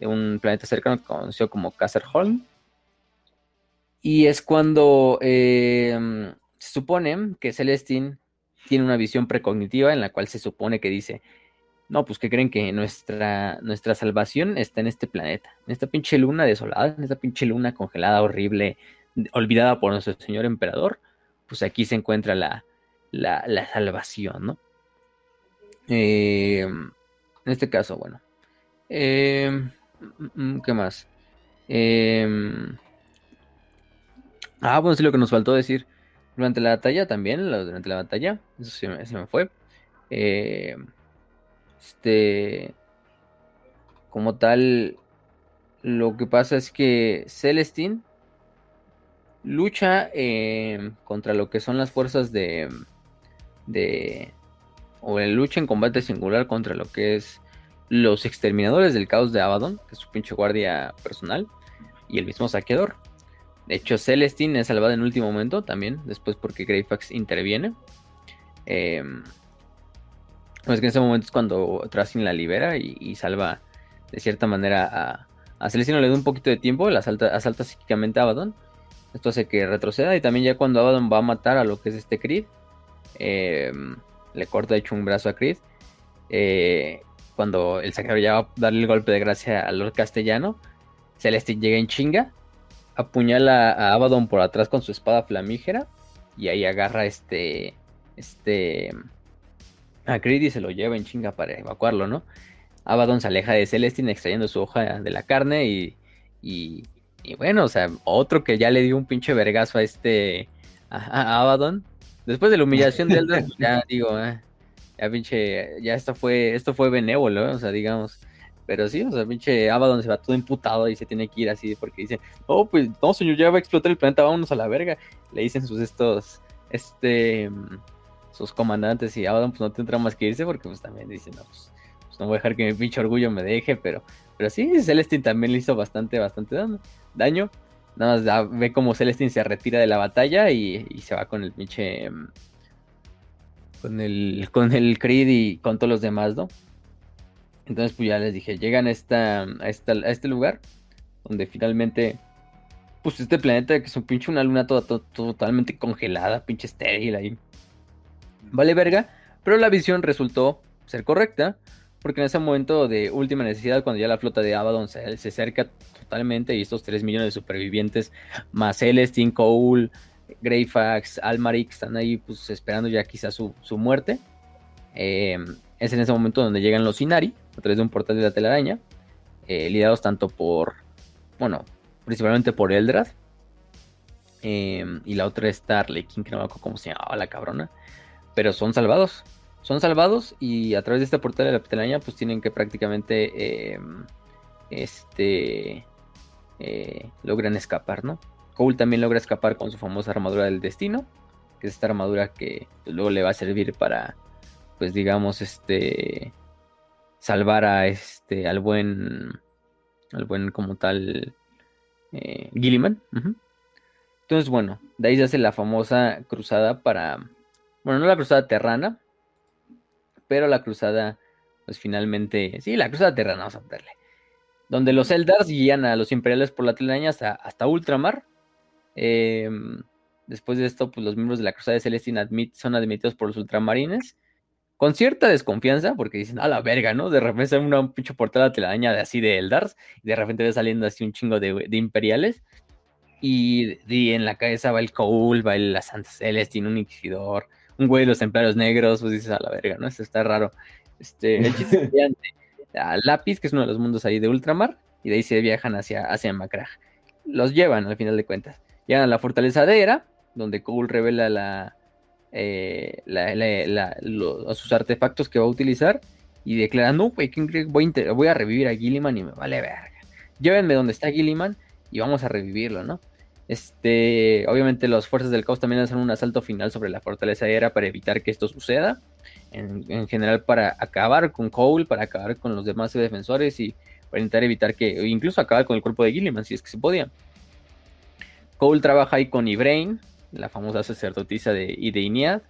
un planeta cercano conocido como Kasserholm. Y es cuando eh, se supone que Celestine tiene una visión precognitiva en la cual se supone que dice, no, pues que creen que nuestra, nuestra salvación está en este planeta, en esta pinche luna desolada, en esta pinche luna congelada, horrible, olvidada por nuestro señor emperador, pues aquí se encuentra la, la, salvación, ¿no? Eh, en este caso, bueno. Eh, Mm, mm, ¿Qué más? Em, ah, bueno, sí, lo que nos faltó decir. Durante la batalla también, durante la batalla, eso se me, fue. Em, este. Como tal, lo que pasa es que Celestine lucha em, contra lo que son las fuerzas de. de. o lucha en combate singular contra lo que es los exterminadores del caos de Abaddon, que es su pinche guardia personal, y el mismo saqueador. De hecho, Celestine es salvada en último momento también, después porque Greyfax interviene. Eh, es que en ese momento es cuando Tracing la libera y, salva de cierta manera a, a Celestine. Le da un poquito de tiempo, la asalta, asalta psíquicamente a Abaddon. Esto hace que retroceda y también ya cuando Abaddon va a matar a lo que es este Creed, em, le corta de hecho un brazo a Creed. Eh, cuando el saqueador ya va a darle el golpe de gracia al Lord Castellano, Celestin llega en chinga, apuñala a Abaddon por atrás con su espada flamígera y ahí agarra este este a Creed y se lo lleva en chinga para evacuarlo, ¿no? Abaddon se aleja de Celestin extrayendo su hoja de la carne y, y, bueno, o sea, otro que ya le dio un pinche vergazo a este a, Abaddon. Después de la humillación de Elder, ya digo, eh, ya pinche, ya esto fue, esto fue benévolo, o sea, digamos. Pero sí, o sea, pinche Abaddon se va todo imputado y se tiene que ir así porque dice, oh, pues no, señor, ya va a explotar el planeta, vámonos a la verga. Le dicen sus estos, este, sus comandantes y Abaddon pues no tendrá más que irse porque pues también dicen, no, pues, pues, no voy a dejar que mi pinche orgullo me deje, pero, pero sí, Celestine también le hizo bastante, bastante daño. Nada más ve como Celestine se retira de la batalla y, se va con el pinche con el, con el Creed y con todos los demás, ¿no? Entonces, pues ya les dije, llegan a, esta, a, este lugar, donde finalmente, pues este planeta que es un pinche una luna toda, totalmente congelada, pinche estéril ahí. Vale verga, pero la visión resultó ser correcta, porque en ese momento de última necesidad, cuando ya la flota de Abaddon se, se acerca totalmente y estos 3 millones de supervivientes, más Celestine, Cole, Greyfax, Almaric están ahí pues esperando ya quizás su, muerte. Eh, es en ese momento donde llegan los Inari a través de un portal de la telaraña, eh, liderados tanto por, bueno, principalmente por Eldrad. Eh, y la otra es King, que no me acuerdo cómo se llamaba la cabrona. Pero son salvados. Son salvados y a través de este portal de la telaraña pues tienen que prácticamente este logran escapar, ¿no? Cole también logra escapar con su famosa armadura del destino, que es esta armadura que luego le va a servir para, pues digamos, este, salvar a este, al buen, al buen como tal, eh, Gilliman. Entonces, bueno, de ahí se hace la famosa cruzada para, bueno, no la cruzada terrana, pero la cruzada, pues finalmente, sí, la cruzada terrana, vamos a verle. Donde los Eldars guían a los imperiales por la telaraña hasta, Ultramar Em, después de esto, pues los miembros de la Cruzada de Celestine son admitidos por los ultramarines con cierta desconfianza, porque dicen, a la verga, ¿no? De repente una pinche portada telaraña de así de Eldars, y de repente ve saliendo así un chingo de, imperiales. Y, en la cabeza va el Cole, va el, la Santa Celestine, un Inquisidor, un güey de los empleados negros, pues dices a la verga, ¿no? Esto está raro. Este, el chiste Lápiz, que es uno de los mundos ahí de ultramar, y de ahí se viajan hacia, hacia. Los llevan al final de cuentas. Llegan a la fortaleza de Era, donde Cole revela la, eh, sus artefactos que va a utilizar y declara, no, güey, voy, voy, a revivir a Gilliman y me vale verga. Llévenme donde está Gilliman y vamos a revivirlo, ¿no? Este, obviamente las fuerzas del caos también hacen un asalto final sobre la fortaleza de Era para evitar que esto suceda. En, general para acabar con Cole, para acabar con los demás defensores y para intentar evitar que, incluso acabar con el cuerpo de Gilliman, si es que se podía. Cole trabaja ahí con Ibrain, la famosa sacerdotisa de, Inead,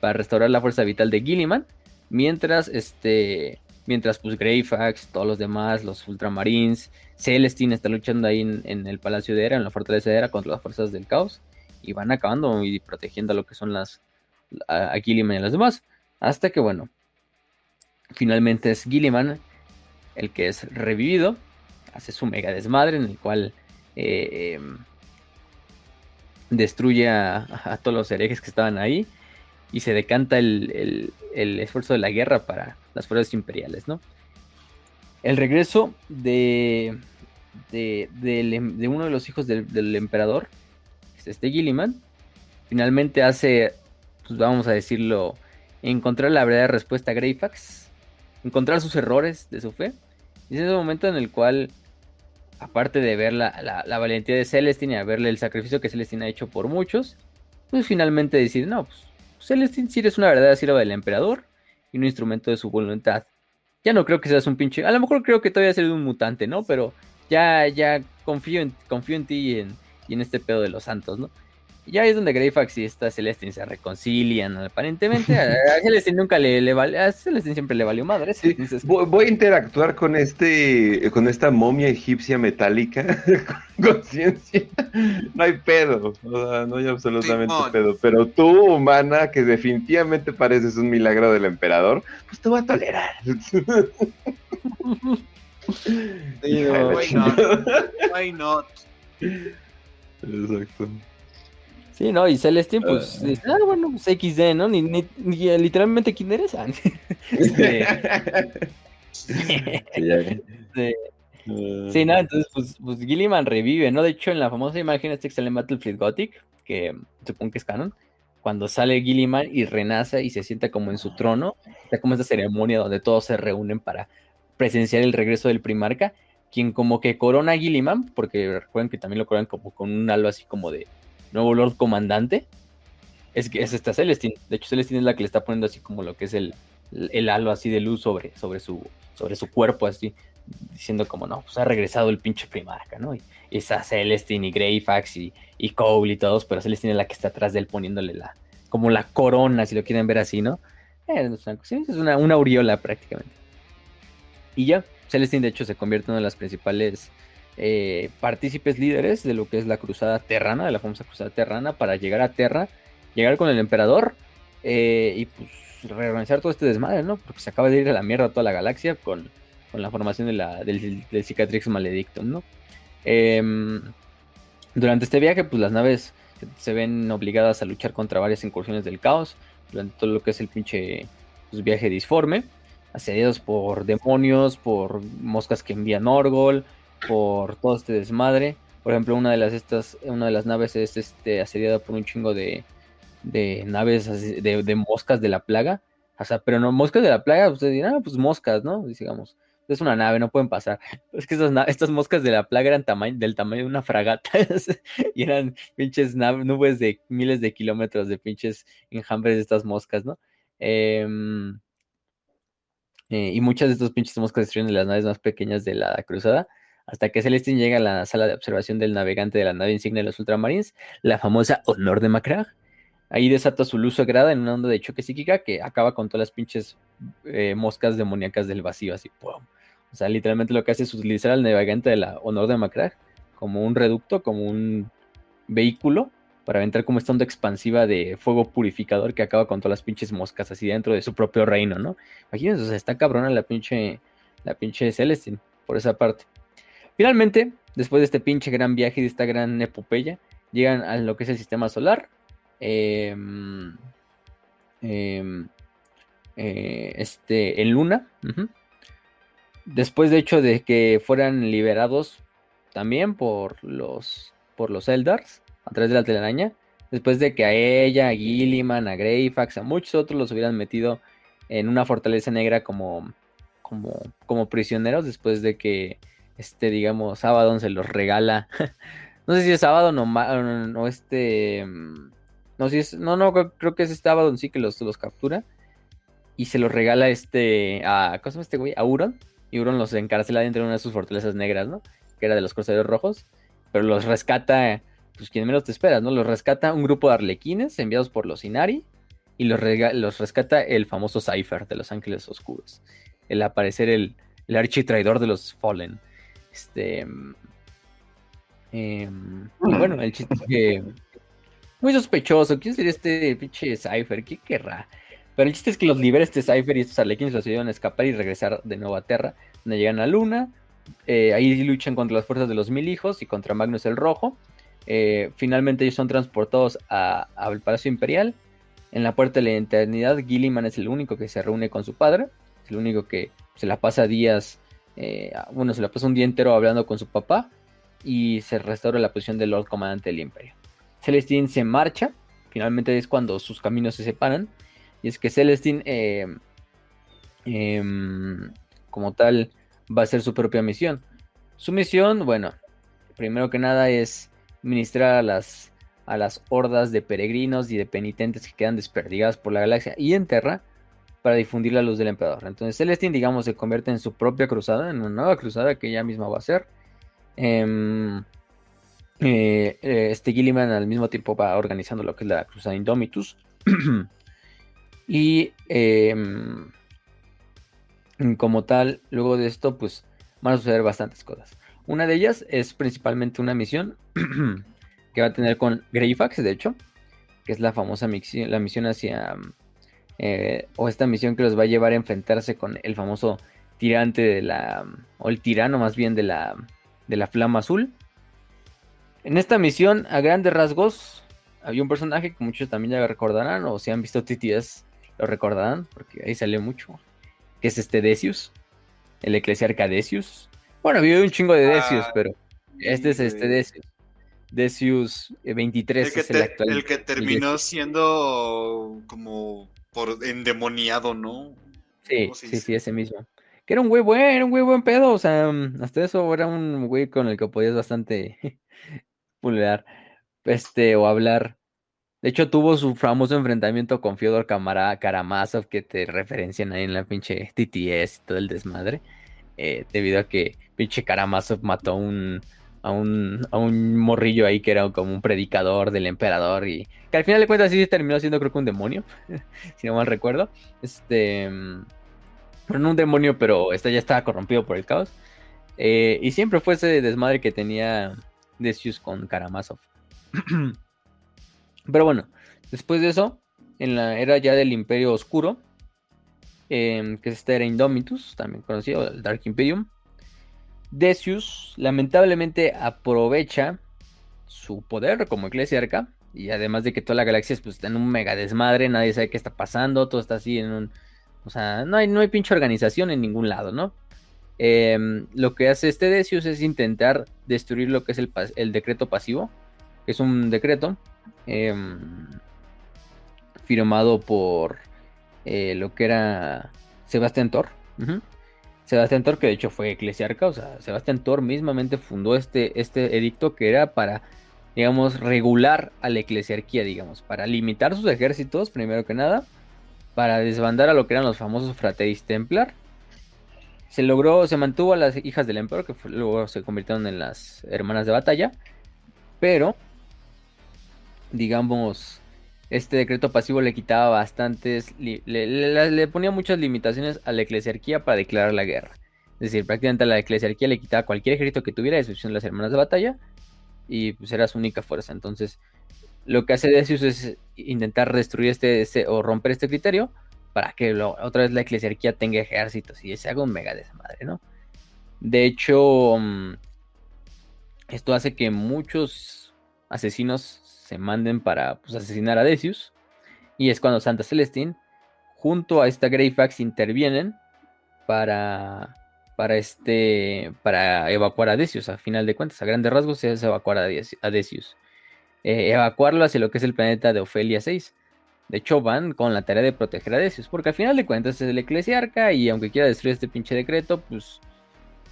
para restaurar la fuerza vital de Gilliman, mientras este mientras pues Greyfax, todos los demás, los Ultramarines, Celestine está luchando ahí en, el Palacio de Era, en la Fortaleza de Era, contra las fuerzas del caos, y van acabando y protegiendo a lo que son las a, Gilliman y a los demás, hasta que bueno, finalmente es Gilliman el que es revivido, hace su mega desmadre en el cual eh, em, destruye a, todos los herejes que estaban ahí y se decanta el, esfuerzo de la guerra para las fuerzas imperiales, ¿no? El regreso de, de, uno de los hijos del, emperador, es este Gilliman, finalmente hace, pues vamos a decirlo, encontrar la verdadera respuesta a Greyfax, encontrar sus errores de su fe, y es ese momento en el cual aparte de ver la, valentía de Celestine y a verle el sacrificio que Celestine ha hecho por muchos, pues finalmente decir, no, pues Celestine sí es una verdadera sierva del emperador y un instrumento de su voluntad. Ya no creo que seas un pinche, a lo mejor creo que todavía ser un mutante, ¿no? Pero ya, ya confío en, confío en ti y en, y en este pedo de los santos, ¿no? Ya es donde Greyfax y esta Celestine se reconcilian, aparentemente. A, Celestine nunca le, le vale, a Celestine siempre le valió madre. voy, a interactuar con este, con esta momia egipcia metálica, conciencia. No hay pedo, no hay absolutamente pedo. Pero tú, humana, que definitivamente pareces un milagro del emperador, pues te voy a tolerar. why not? Why not? Exacto. Sí, ¿no? Y Celestine, pues, ah. dice, ah, bueno, pues XD, ¿no? Ni, ni, ni literalmente quién eres. Ah, este... sí, no, entonces, pues, pues Gilliman revive, ¿no? De hecho, en la famosa imagen este que sale en Battlefield Gothic, que supongo que es canon, cuando sale Gilliman y renace y se sienta como en su trono, está como esta ceremonia donde todos se reúnen para presenciar el regreso del primarca, quien como que corona a Gilliman, porque recuerden que también lo coronan como con un halo así como de nuevo Lord Comandante, es que es esta Celestine. De hecho, Celestine es la que le está poniendo así como lo que es el, el halo así de luz sobre, sobre, su, sobre su cuerpo, así, diciendo como, no, pues ha regresado el pinche primarca, ¿no? Y, esa Celestine y Greyfax y, y Cole y todos, pero Celestine es la que está atrás de él poniéndole la, como la corona, si lo quieren ver así, ¿no? Eh, es una, una aureola prácticamente. Y ya, Celestine de hecho se convierte en una de las principales eh, partícipes líderes de lo que es la cruzada terrana, de la famosa cruzada terrana, para llegar a Terra, llegar con el emperador eh, y pues reorganizar todo este desmadre, ¿no? Porque se acaba de ir a la mierda toda la galaxia con, la formación de la, del, Cicatrix Maledictum, ¿no? Em, durante este viaje, pues las naves se ven obligadas a luchar contra varias incursiones del caos, durante todo lo que es el pinche pues, viaje disforme, asediados por demonios, por moscas que envían Orgol, por todo este desmadre. Por ejemplo, una de las estas, una de las naves es este asediada por un chingo de, de naves de, moscas de la plaga. O sea, pero no moscas de la plaga, ustedes dirán, ah, pues moscas, ¿no? Digamos, es una nave, no pueden pasar. Es que estas, moscas de la plaga eran del tamaño de una fragata y eran pinches nubes de miles de kilómetros de pinches enjambres de estas moscas, ¿no? Em, eh, y muchas de estas pinches moscas destruyen las naves más pequeñas de la cruzada hasta que Celestine llega a la sala de observación del navegante de la nave insignia de los Ultramarines, la famosa Honor de Macrag. Ahí desata su luz sagrada en una onda de choque psíquica que acaba con todas las pinches eh, moscas demoníacas del vacío, así, ¡pum! O sea, literalmente lo que hace es utilizar al navegante de la Honor de Macrag como un reducto, como un vehículo para aventar como esta onda expansiva de fuego purificador que acaba con todas las pinches moscas así dentro de su propio reino, ¿no? Imagínense, o sea, está cabrona la pinche, la pinche Celestine por esa parte. Finalmente, después de este pinche gran viaje y de esta gran epopeya, llegan a lo que es el sistema solar. Em, em, eh, este, en Luna. Después, de hecho, de que fueran liberados también por los, por los Eldars a través de la telaraña. Después de que a ella, a Gilliman, a Greyfax, a muchos otros los hubieran metido en una fortaleza negra como, como, como prisioneros. Después de que, este, digamos, Abaddon se los regala. no sé si es Abaddon o, este. No, si es, no, no, creo que es este Abaddon sí que los, los captura. Y se los regala este. A, ¿Cómo se llama este güey? A Uron. Y Uron los encarcela dentro de una de sus fortalezas negras, ¿no? Que era de los Cruzaderos Rojos. Pero los rescata pues quien menos te esperas, ¿no? Los rescata un grupo de arlequines enviados por los Inari y los, los rescata el famoso Cypher de los Ángeles Oscuros. El aparecer el, el architraidor de los Fallen. Este. Em, bueno, el chiste es que. Muy sospechoso. ¿Quién sería este pinche Cypher? ¿Qué querrá? Pero el chiste es que los libera este Cypher y estos arlequines los ayudan a escapar y regresar de nuevo a Terra, donde llegan a Luna. Eh, ahí luchan contra las fuerzas de los Mil Hijos y contra Magnus el Rojo. Eh, finalmente ellos son transportados al Palacio Imperial. En la Puerta de la Eternidad, Gilliman es el único que se reúne con su padre. Es el único que se la pasa días, eh, bueno, se la pasa un día entero hablando con su papá. Y se restaura la posición del Lord Comandante del Imperio. Celestine se marcha. Finalmente es cuando sus caminos se separan. Y es que Celestine, eh, em, como tal, va a hacer su propia misión. Su misión, bueno, primero que nada es ministrar a las, a las hordas de peregrinos y de penitentes que quedan desperdigadas por la galaxia y en Terra para difundir la luz del emperador. Entonces Celestine, digamos, se convierte en su propia cruzada, en una nueva cruzada que ella misma va a hacer. Em, eh, eh, este Gilliman al mismo tiempo va organizando lo que es la cruzada Indomitus. y em, como tal, luego de esto, pues van a suceder bastantes cosas. Una de ellas es principalmente una misión que va a tener con Greyfax, de hecho, que es la famosa la misión hacia, eh, o esta misión que los va a llevar a enfrentarse con el famoso tirante de la, o el tirano más bien de la, de la flama azul. En esta misión, a grandes rasgos, había un personaje que muchos también ya recordarán, o si han visto TTS, lo recordarán, porque ahí salió mucho, que es este Decius, el eclesiarca Decius, bueno, había un chingo de Decius, ah, pero este es este Decius. Decius 23 el que, es el actual. El que terminó siendo como por endemoniado, ¿no? Sí, sí, sí, ese mismo. Que era un güey bueno, era un güey buen pedo, o sea, hasta eso era un güey con el que podías bastante pulear, este, o hablar. De hecho, tuvo su famoso enfrentamiento con Fyodor Karamazov, que te referencian ahí en la pinche TTS y todo el desmadre. Eh, debido a que pinche Karamazov mató a un, a un, morrillo ahí que era como un predicador del emperador y que al final de cuentas sí terminó siendo creo que un demonio, si no mal recuerdo. Este, bueno, no un demonio, pero este ya estaba corrompido por el caos. Eh, y siempre fue ese desmadre que tenía Decius con Karamazov. pero bueno, después de eso, en la era ya del Imperio Oscuro, Em, que este era Indomitus, también conocido, el Dark Imperium. Decius lamentablemente aprovecha su poder como eclesiarca y además de que toda la galaxia pues, está en un mega desmadre, nadie sabe qué está pasando, todo está así en un... O sea, no hay, no hay pinche organización en ningún lado, ¿no? Em, lo que hace este Decius es intentar destruir lo que es el, decreto pasivo, que es un decreto em, firmado por eh, lo que era Sebastián Thor. Sebastián Thor, que de hecho fue eclesiarca, o sea, Sebastián Thor mismamente fundó este, este edicto que era para, digamos, regular a la eclesiarquía, digamos, para limitar sus ejércitos, primero que nada, para desbandar a lo que eran los famosos frateris templar. Se logró, se mantuvo a las hijas del emperador, que luego se convirtieron en las hermanas de batalla, pero, digamos, este decreto pasivo le quitaba bastantes, le, ponía muchas limitaciones a la eclesiarquía para declarar la guerra. Es decir, prácticamente a la eclesiarquía le quitaba cualquier ejército que tuviera, a excepción de las hermanas de batalla, y pues era su única fuerza. Entonces, lo que hace Decius es intentar destruir este, o romper este criterio para que otra vez la eclesiarquía tenga ejércitos y se haga un mega desmadre, ¿no? De hecho, mm, Esto hace que muchos asesinos se manden para pues, asesinar a Decius. Y es cuando Santa Celestine, junto a esta Greyfax, intervienen para, para, este, para evacuar a Decius. A final de cuentas, a grandes rasgos, se hace evacuar a Decius. Eh, evacuarlo hacia lo que es el planeta de Ofelia 6. De hecho, van con la tarea de proteger a Decius, porque al final de cuentas es el eclesiarca y aunque quiera destruir este pinche decreto, pues,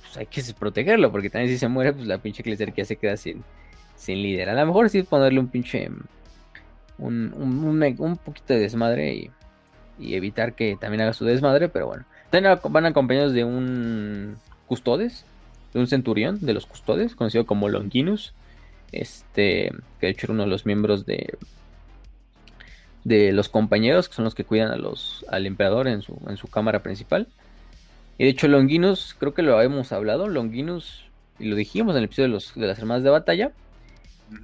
pues hay que protegerlo, porque también si se muere, pues la pinche eclesiarquía se queda sin, sin líder. A lo mejor sí ponerle un pinche. Un, un, poquito de desmadre y, evitar que también haga su desmadre, pero bueno. Van acompañados de un custodes, de un centurión de los custodes, conocido como Longinus. Este, que de hecho era uno de los miembros de, de los compañeros, que son los que cuidan a los, al emperador en su, en su cámara principal. Y de hecho, Longinus, creo que lo habíamos hablado, Longinus, y lo dijimos en el episodio de, los, de las hermanas de batalla,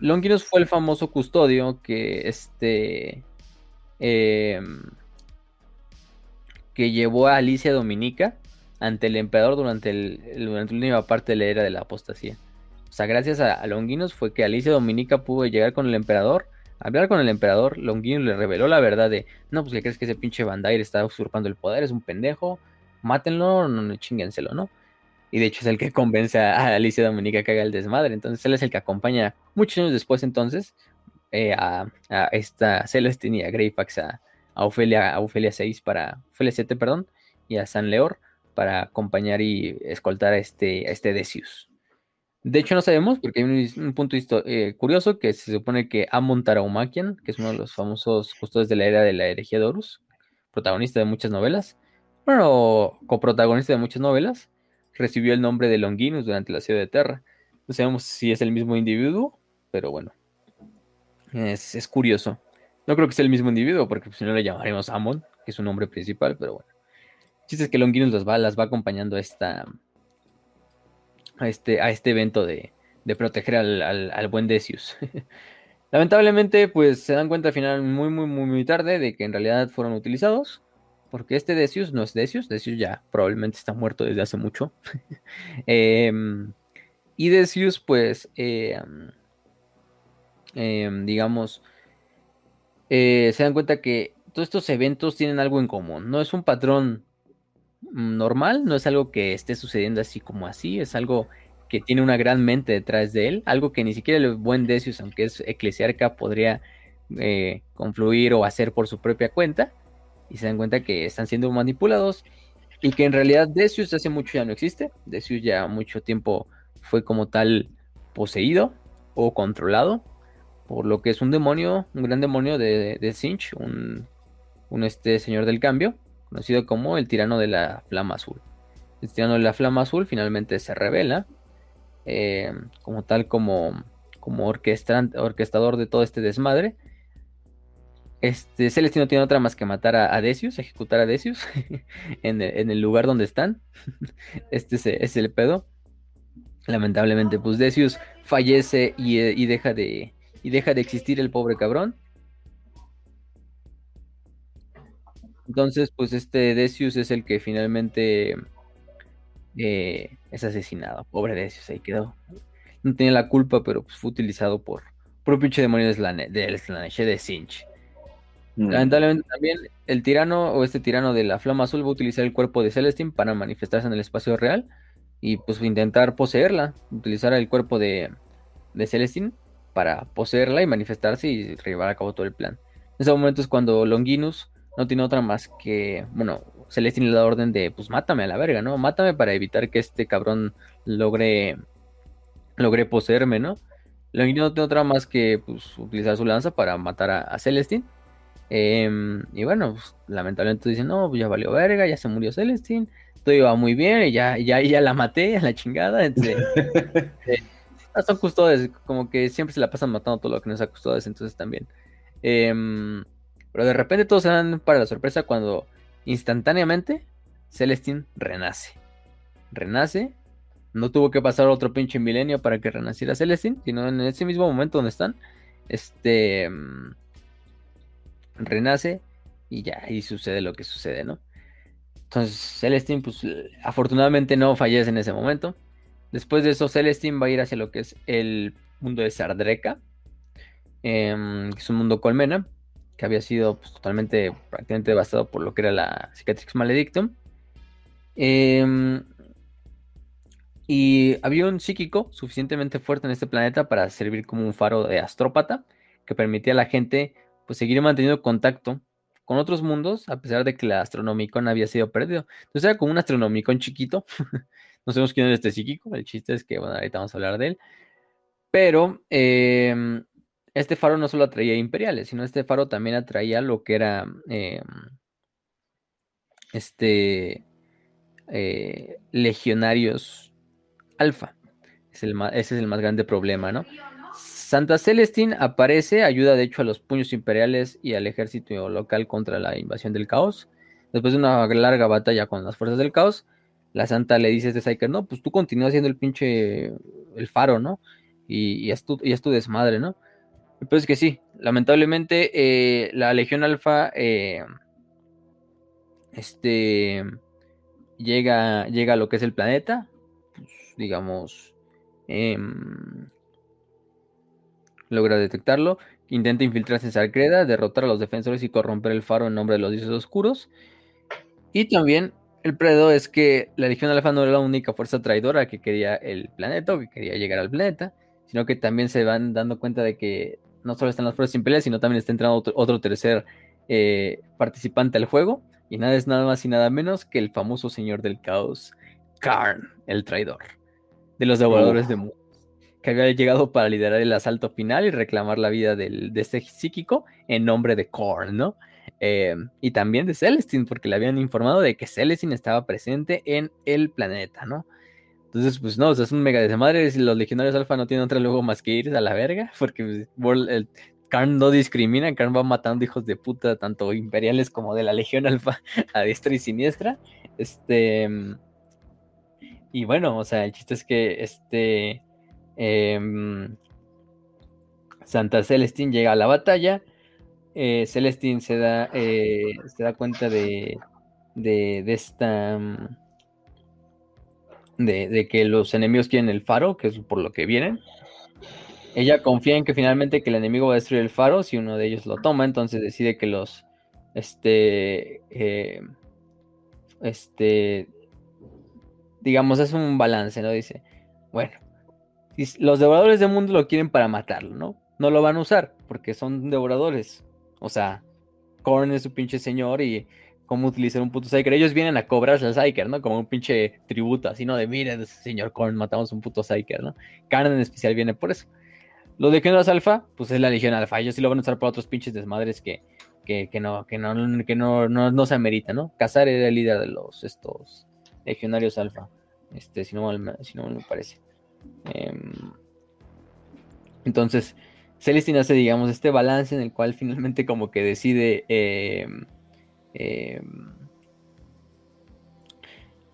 Longinus fue el famoso custodio que este em, que llevó a Alicia Dominica ante el emperador durante, el, durante la última parte de la era de la apostasía. O sea, gracias a, Longinus fue que Alicia Dominica pudo llegar con el emperador, hablar con el emperador. Longinus le reveló la verdad de: No, pues que crees que ese pinche Bandair está usurpando el poder, es un pendejo, mátenlo, no, no ¿no? Y de hecho es el que convence a Alicia Dominica que haga el desmadre. Entonces él es el que acompaña muchos años después entonces eh, a, esta Celestine y a Greyfax a, Ofelia, a Ofelia 6 para, Ofelia 7, perdón, y a San Leor para acompañar y escoltar a este, este Decius. De hecho no sabemos porque hay un, punto eh, curioso que se supone que Amon Taraumakian, que es uno de los famosos custodios de la era de la herejía de Horus, protagonista de muchas novelas, bueno, coprotagonista de muchas novelas, recibió el nombre de Longinus durante la ciudad de Terra. No sabemos si es el mismo individuo, pero bueno. Es, curioso. No creo que sea el mismo individuo, porque si no le llamaremos Amon, que es su nombre principal, pero bueno. El chiste es que Longinus las va, las va acompañando a esta. a este, a este evento de, proteger al, al, buen Decius. Lamentablemente, pues se dan cuenta al final muy, muy, muy, muy tarde de que en realidad fueron utilizados. Porque este Decius no es Decius, Decius ya probablemente está muerto desde hace mucho. Em, y Decius, pues, em, em, digamos, eh, se dan cuenta que todos estos eventos tienen algo en común. No es un patrón normal, no es algo que esté sucediendo así como así, es algo que tiene una gran mente detrás de él, algo que ni siquiera el buen Decius, aunque es eclesiarca, podría eh, confluir o hacer por su propia cuenta y se dan cuenta que están siendo manipulados y que en realidad Decius hace mucho ya no existe. Decius ya mucho tiempo fue como tal poseído o controlado por lo que es un demonio, un gran demonio de, de Sinch, un, este señor del cambio, conocido como el tirano de la flama azul. El tirano de la flama azul finalmente se revela eh, como tal como, como orquestador de todo este desmadre este, Celestino tiene otra más que matar a, Decius, ejecutar a Decius en, el, lugar donde están. Este es, el pedo. Lamentablemente, pues Decius fallece y, deja de, y deja de existir el pobre cabrón. Entonces, pues este Decius es el que finalmente eh, es asesinado. Pobre Decius, ahí quedó. No tenía la culpa, pero pues, fue utilizado por, por un pinche demonio de Slanesh, de Sinch. Mm. Lamentablemente también el tirano o este tirano de la flama azul va a utilizar el cuerpo de Celestine para manifestarse en el espacio real y pues intentar poseerla, utilizar el cuerpo de, Celestine para poseerla y manifestarse y llevar a cabo todo el plan. En ese momento es cuando Longinus no tiene otra más que, bueno, Celestine le da orden de, pues mátame a la verga, ¿no? Mátame para evitar que este cabrón logre, logre poseerme, ¿no? Longinus no tiene otra más que, pues, utilizar su lanza para matar a, a Celestine Em, y bueno, pues, lamentablemente dicen, no, pues ya valió verga, ya se murió Celestine, todo iba muy bien, y ya, ya, ya la maté, a la chingada. Entonces, eh, son custodes, como que siempre se la pasan matando todo lo que no es a custodes, entonces también. Em, pero de repente todos se dan para la sorpresa cuando instantáneamente Celestine renace. Renace. No tuvo que pasar otro pinche milenio para que renaciera Celestine, sino en ese mismo momento donde están. Este em, renace y ya ahí sucede lo que sucede, ¿no? Entonces Celestine, pues afortunadamente no fallece en ese momento. Después de eso, Celestine va a ir hacia lo que es el mundo de Sardreca, em, que es un mundo colmena, que había sido pues, totalmente, prácticamente devastado por lo que era la Cicatrix Maledictum. Em, y había un psíquico suficientemente fuerte en este planeta para servir como un faro de astrópata que permitía a la gente pues seguir manteniendo contacto con otros mundos a pesar de que la Astronomicon había sido perdido. Entonces era como un Astronomicon chiquito. no sabemos quién es este psíquico. El chiste es que, bueno, ahorita vamos a hablar de él. Pero em, este faro no solo atraía imperiales, sino este faro también atraía lo que era em, este eh, legionarios alfa. ese es el más grande problema, ¿no? Santa Celestín aparece, ayuda de hecho a los puños imperiales y al ejército local contra la invasión del caos. Después de una larga batalla con las fuerzas del caos, la santa le dice a este no, pues tú continúas siendo el pinche, el faro, ¿no? Y, y, tu desmadre, ¿no? Pues que sí, lamentablemente eh, la Legión Alfa eh, este, llega, llega a lo que es el planeta, pues, digamos, em, logra detectarlo, intenta infiltrarse en Sarcreda, derrotar a los defensores y corromper el faro en nombre de los dioses oscuros. Y también el predo es que la Legión Alfa no era la única fuerza traidora que quería el planeta o que quería llegar al planeta, sino que también se van dando cuenta de que no solo están las fuerzas imperiales, sino también está entrando otro, tercer eh, participante al juego. Y nada es nada más y nada menos que el famoso señor del caos, Karn, el traidor, de los devoradores de mundos, que había llegado para liderar el asalto final y reclamar la vida del, de este psíquico en nombre de Korn, ¿no? Eh, y también de Celestine, porque le habían informado de que Celestine estaba presente en el planeta, ¿no? Entonces, pues no, o sea, es un mega desmadre. Los legionarios alfa no tienen otra luego más que ir a la verga, porque pues, el, Karn no discrimina, Karn va matando hijos de puta, tanto imperiales como de la Legión Alfa, a diestra y siniestra. Este. Y bueno, o sea, el chiste es que este. Em, Santa Celestín llega a la batalla. Eh, Celestín se da, eh, se da cuenta de, de, de esta de, que los enemigos quieren el faro, que es por lo que vienen. Ella confía en que finalmente que el enemigo va a destruir el faro si uno de ellos lo toma, entonces decide que los, este, eh, este, digamos, es un balance, ¿no? Dice, bueno, los devoradores del mundo lo quieren para matarlo, ¿no? No lo van a usar porque son devoradores. O sea, Korn es su pinche señor y cómo utilizar un puto Psyker. Ellos vienen a cobrarse al Psyker, ¿no? Como un pinche tributo, así, ¿no? De miren, señor Korn, matamos un puto Psyker, ¿no? Karn en especial viene por eso. Los Legionarios Alfa, pues es la Legión Alfa. Ellos sí lo van a usar para otros pinches desmadres que, que, que no, que no, que no, no, se amerita, ¿no? Cazar era el líder de los estos Legionarios Alfa. Este, si no si no me parece. Em, entonces, Celestine hace, digamos, este balance en el cual finalmente como que decide. Eh, Em,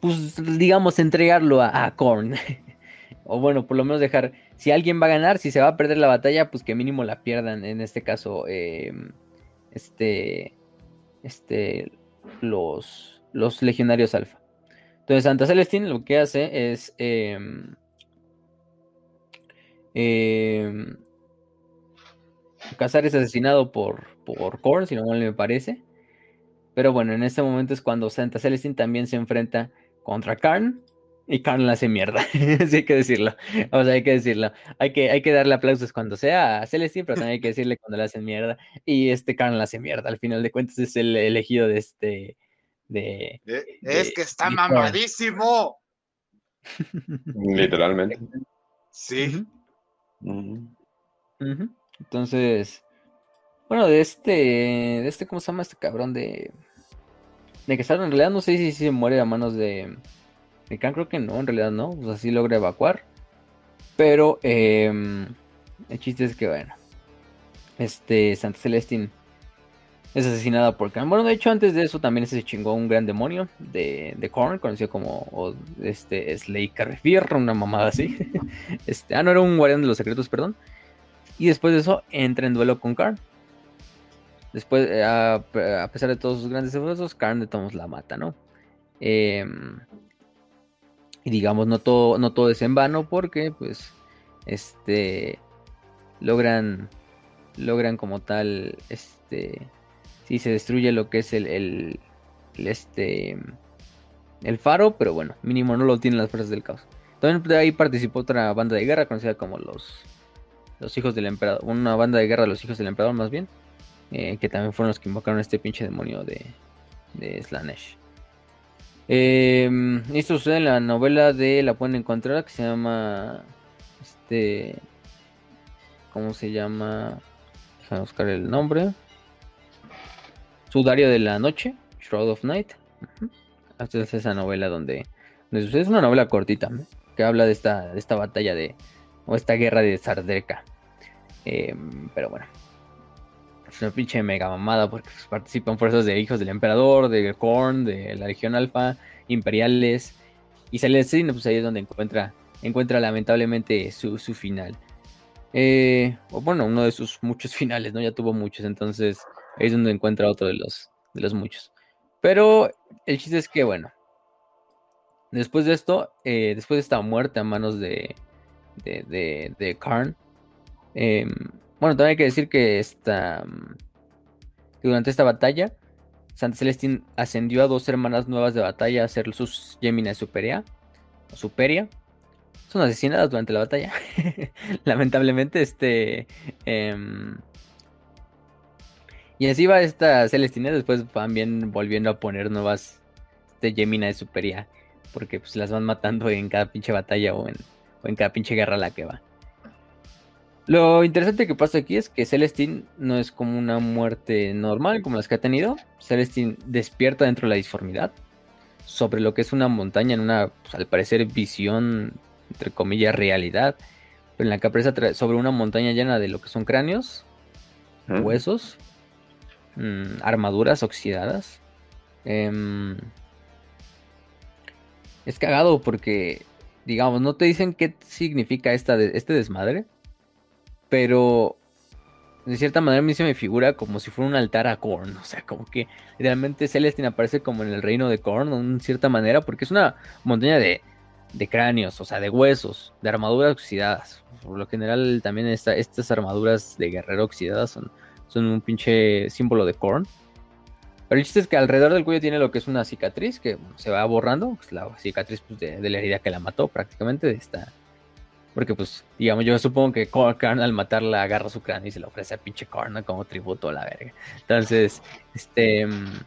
pues digamos, entregarlo a, Korn. o bueno, por lo menos dejar, si alguien va a ganar, si se va a perder la batalla, pues que mínimo la pierdan. En este caso, em, este, este, los, los legionarios alfa. Entonces, Santa Celestín lo que hace es eh, Cazar es asesinado por, por Korn, si no mal me parece. Pero bueno, en este momento es cuando Santa Celestine también se enfrenta contra Karn y Karn la hace mierda. sí hay que decirlo. O sea, hay que decirlo. Hay que, hay que darle aplausos cuando sea a Celestine, pero también hay que decirle cuando le hacen mierda. Y este Karn la hace mierda. Al final de cuentas es el elegido de este. De, es que está mamadísimo. Literalmente. Sí. Entonces, bueno, de este, de este, ¿cómo se llama este cabrón de, de que en realidad no sé si, se muere a manos de, de Khan, creo que no, en realidad no, pues así logra evacuar. Pero em, el chiste es que, bueno, este Santa Celestin es asesinada por Khan. Bueno, de hecho, antes de eso también se chingó un gran demonio de, de Korn, conocido como este Slay Carrefier, una mamada así. este, ah, no, era un guardián de los secretos, perdón. Y después de eso entra en duelo con Karn. Después, eh, a, pesar de todos sus grandes esfuerzos, Karn de Tomos la mata, ¿no? Em, Y digamos, no todo, no todo es en vano porque, pues, este, logran, logran como tal, este, si se destruye lo que es el, el, este, el faro, pero bueno, mínimo no lo tienen las fuerzas del caos. También de ahí participó otra banda de guerra conocida como los, los hijos del emperador, una banda de guerra de los hijos del emperador más bien, eh, que también fueron los que invocaron a este pinche demonio de, de Slanesh. Em, esto sucede en la novela de la pueden encontrar que se llama este ¿cómo se llama? Déjame buscar el nombre. Sudario de la noche, Shroud of Night. Esta es esa novela donde, es una novela cortita que habla de esta, de esta batalla de o esta guerra de Sardeka. Em, pero bueno, es una pinche mega mamada porque participan fuerzas de hijos del emperador, de Korn, de la Legión Alfa, imperiales. Y Celestine, pues ahí es donde encuentra, encuentra lamentablemente su, final. Eh, o bueno, uno de sus muchos finales, ¿no? Ya tuvo muchos, entonces ahí es donde encuentra otro de los, de los muchos. Pero el chiste es que, bueno, después de esto, eh, después de esta muerte a manos de, de, de, de Karn, em, bueno, también hay que decir que, esta, que durante esta batalla, Santa Celestín ascendió a dos hermanas nuevas de batalla a ser sus Gemina Superia, Superia. Son asesinadas durante la batalla. Lamentablemente, este. Em, y así va esta Celestina. Después van bien volviendo a poner nuevas este, Gemina de Superia. Porque pues las van matando en cada pinche batalla o en, o en cada pinche guerra a la que va. Lo interesante que pasa aquí es que Celestine no es como una muerte normal como las que ha tenido. Celestine despierta dentro de la disformidad sobre lo que es una montaña en una, pues, al parecer, visión, entre comillas, realidad. en la que aparece sobre una montaña llena de lo que son cráneos, huesos, mm, armaduras oxidadas. Em, es cagado porque, digamos, no te dicen qué significa esta este desmadre pero de cierta manera a mí se me figura como si fuera un altar a Korn. O sea, como que realmente Celestine aparece como en el reino de Korn, en cierta manera, porque es una montaña de, cráneos, o sea, de huesos, de armaduras oxidadas. Por lo general, también estas armaduras de guerrero oxidadas son, son un pinche símbolo de Korn. Pero el chiste es que alrededor del cuello tiene lo que es una cicatriz que se va borrando, es la cicatriz pues, de, la herida que la mató prácticamente, de esta, porque, pues, digamos, yo supongo que Karn al matarla agarra su cráneo y se le ofrece a pinche Karn como tributo a la verga. Entonces, este. Mm,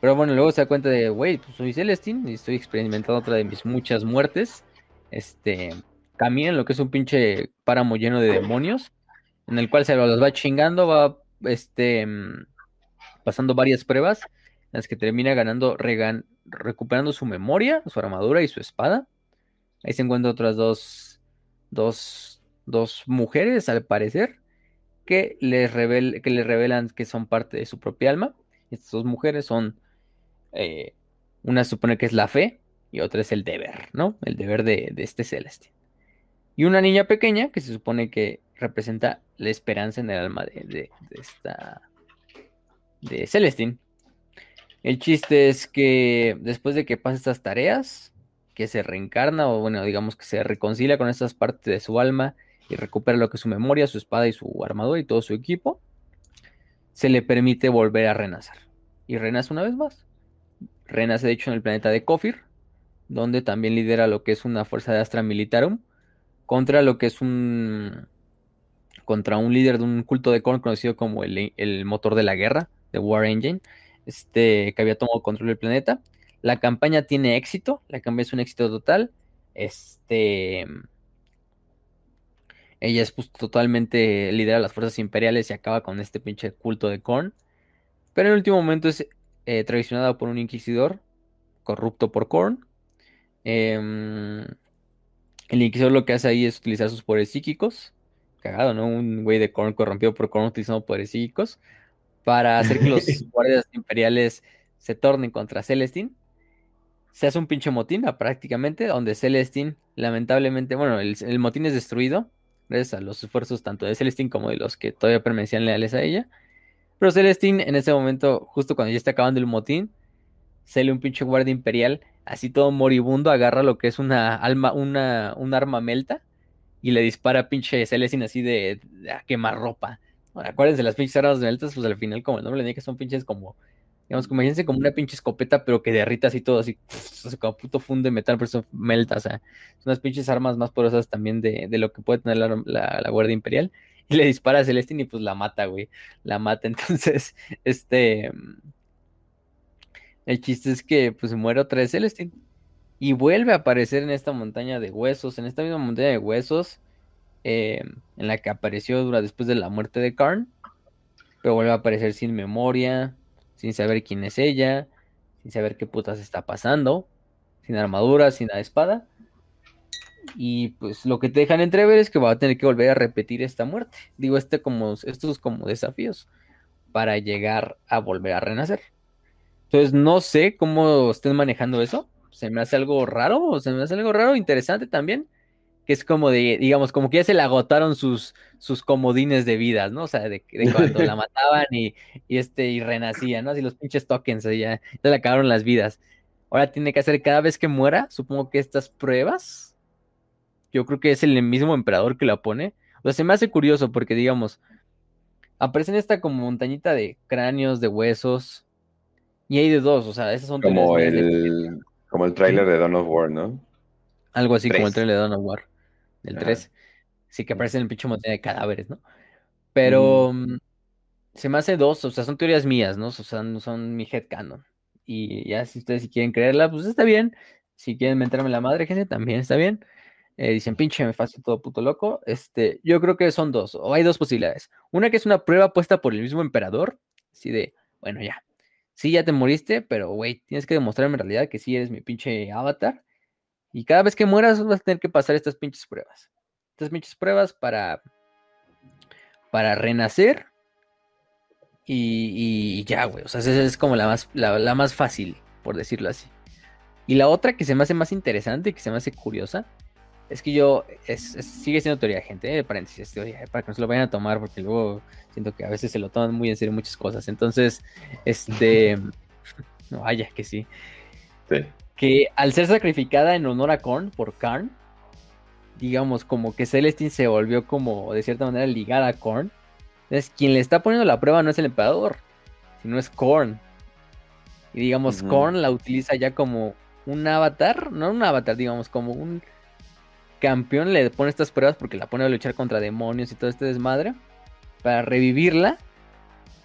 pero bueno, luego se da cuenta de, güey, pues soy Celestine y estoy experimentando otra de mis muchas muertes. Este. Camina en lo que es un pinche páramo lleno de demonios. En el cual se los va chingando, va este. Pasando varias pruebas. En las que termina ganando, recuperando su memoria, su armadura y su espada. Ahí se encuentran otras dos dos, mujeres, al parecer, que les, les revelan que son parte de su propia alma. Estas dos mujeres son, eh, una supone que es la fe y otra es el deber, ¿no? El deber de, este Celeste. Y una niña pequeña que se supone que representa la esperanza en el alma de, esta... de Celestine. El chiste es que después de que pasa estas tareas, que se reencarna o bueno, digamos que se reconcilia con estas partes de su alma y recupera lo que es su memoria, su espada y su armadura y todo su equipo, se le permite volver a renacer. Y renace una vez más. Renace de hecho en el planeta de Kofir, donde también lidera lo que es una fuerza de Astra Militarum contra lo que es un contra un líder de un culto de Korn conocido como el, el motor de la guerra, de War Engine, este que había tomado control del planeta la campaña tiene éxito, la campaña es un éxito total. Este. Ella es pues, totalmente lidera las fuerzas imperiales y acaba con este pinche culto de Korn. Pero en último momento es eh, traicionada por un inquisidor corrupto por Korn. Em, el inquisidor lo que hace ahí es utilizar sus poderes psíquicos. Cagado, ¿no? Un güey de Korn corrompido por Korn utilizando poderes psíquicos. Para hacer que los guardias imperiales se tornen contra Celestine se hace un pinche motín prácticamente, donde Celestine, lamentablemente, bueno, el, motín es destruido, gracias a los esfuerzos tanto de Celestine como de los que todavía permanecían leales a ella. Pero Celestine, en ese momento, justo cuando ya está acabando el motín, sale un pinche guardia imperial así todo moribundo, agarra lo que es una alma, una, un arma melta y le dispara a pinche Celestin así de, a quemar ropa. acuérdense, las pinches armas meltas, pues al final, como el nombre le dice que son pinches como, digamos, como imagínense como una pinche escopeta, pero que derrita así todo, así, como puto funde metal, pero eso melta, o sea, son unas pinches armas más poderosas también de, de lo que puede tener la, la, Guardia Imperial. Y le dispara a Celestin y pues la mata, güey. La mata. Entonces, este. El chiste es que pues muere otra vez Celestin y vuelve a aparecer en esta montaña de huesos, en esta misma montaña de huesos eh, en la que apareció dura después de la muerte de Karn, pero vuelve a aparecer sin memoria, sin saber quién es ella, sin saber qué putas está pasando, sin armadura, sin la espada. Y pues lo que te dejan entrever es que va a tener que volver a repetir esta muerte. Digo, este como, estos como desafíos para llegar a volver a renacer. Entonces no sé cómo estén manejando eso se me hace algo raro, se me hace algo raro, interesante también, que es como de, digamos, como que ya se le agotaron sus, sus comodines de vidas, ¿no? O sea, de, cuando la mataban y, este, y renacía, ¿no? Así los pinches tokens, ya, ya le acabaron las vidas. Ahora tiene que hacer cada vez que muera, supongo que estas pruebas, yo creo que es el mismo emperador que la pone. O sea, se me hace curioso porque, digamos, aparece en esta como montañita de cráneos, de huesos, y hay de dos, o sea, esas son como el, como el tráiler de Dawn of War, ¿no? Algo así como el tráiler de Dawn of War, del 3. Sí, que aparece en el pinche montaña de cadáveres, ¿no? Pero mm. Mm, se me hace dos, o sea, son teorías mías, ¿no? O sea, no son mi headcanon. Y ya si ustedes si quieren creerla, pues está bien. Si quieren mentarme la madre, gente, también está bien. Eh, dicen, pinche, me fastidio todo puto loco. Este, yo creo que son dos, o hay dos posibilidades. Una que es una prueba puesta por el mismo emperador, así de, bueno, ya, sí, ya te moriste, pero güey, tienes que demostrarme en realidad que sí eres mi pinche avatar. Y cada vez que mueras vas a tener que pasar estas pinches pruebas. Estas pinches pruebas para, para renacer. Y, ya, güey. O sea, esa es como la más, la, más fácil, por decirlo así. Y la otra que se me hace más interesante, que se me hace curiosa, es que yo, sigue siendo teoría, gente, eh, paréntesis, teoría, para que no se lo vayan a tomar, porque luego siento que a veces se lo toman muy en serio muchas cosas. Entonces, este, no, vaya que sí. sí. Que al ser sacrificada en honor a Korn por Karn, digamos, como que Celestine se volvió como de cierta manera ligada a Korn. Entonces, quien le está poniendo la prueba no es el emperador, sino es Korn. Y digamos, Korn la utiliza ya como un avatar, no un avatar, digamos, como un campeón le pone estas pruebas porque la pone a luchar contra demonios y todo este desmadre para revivirla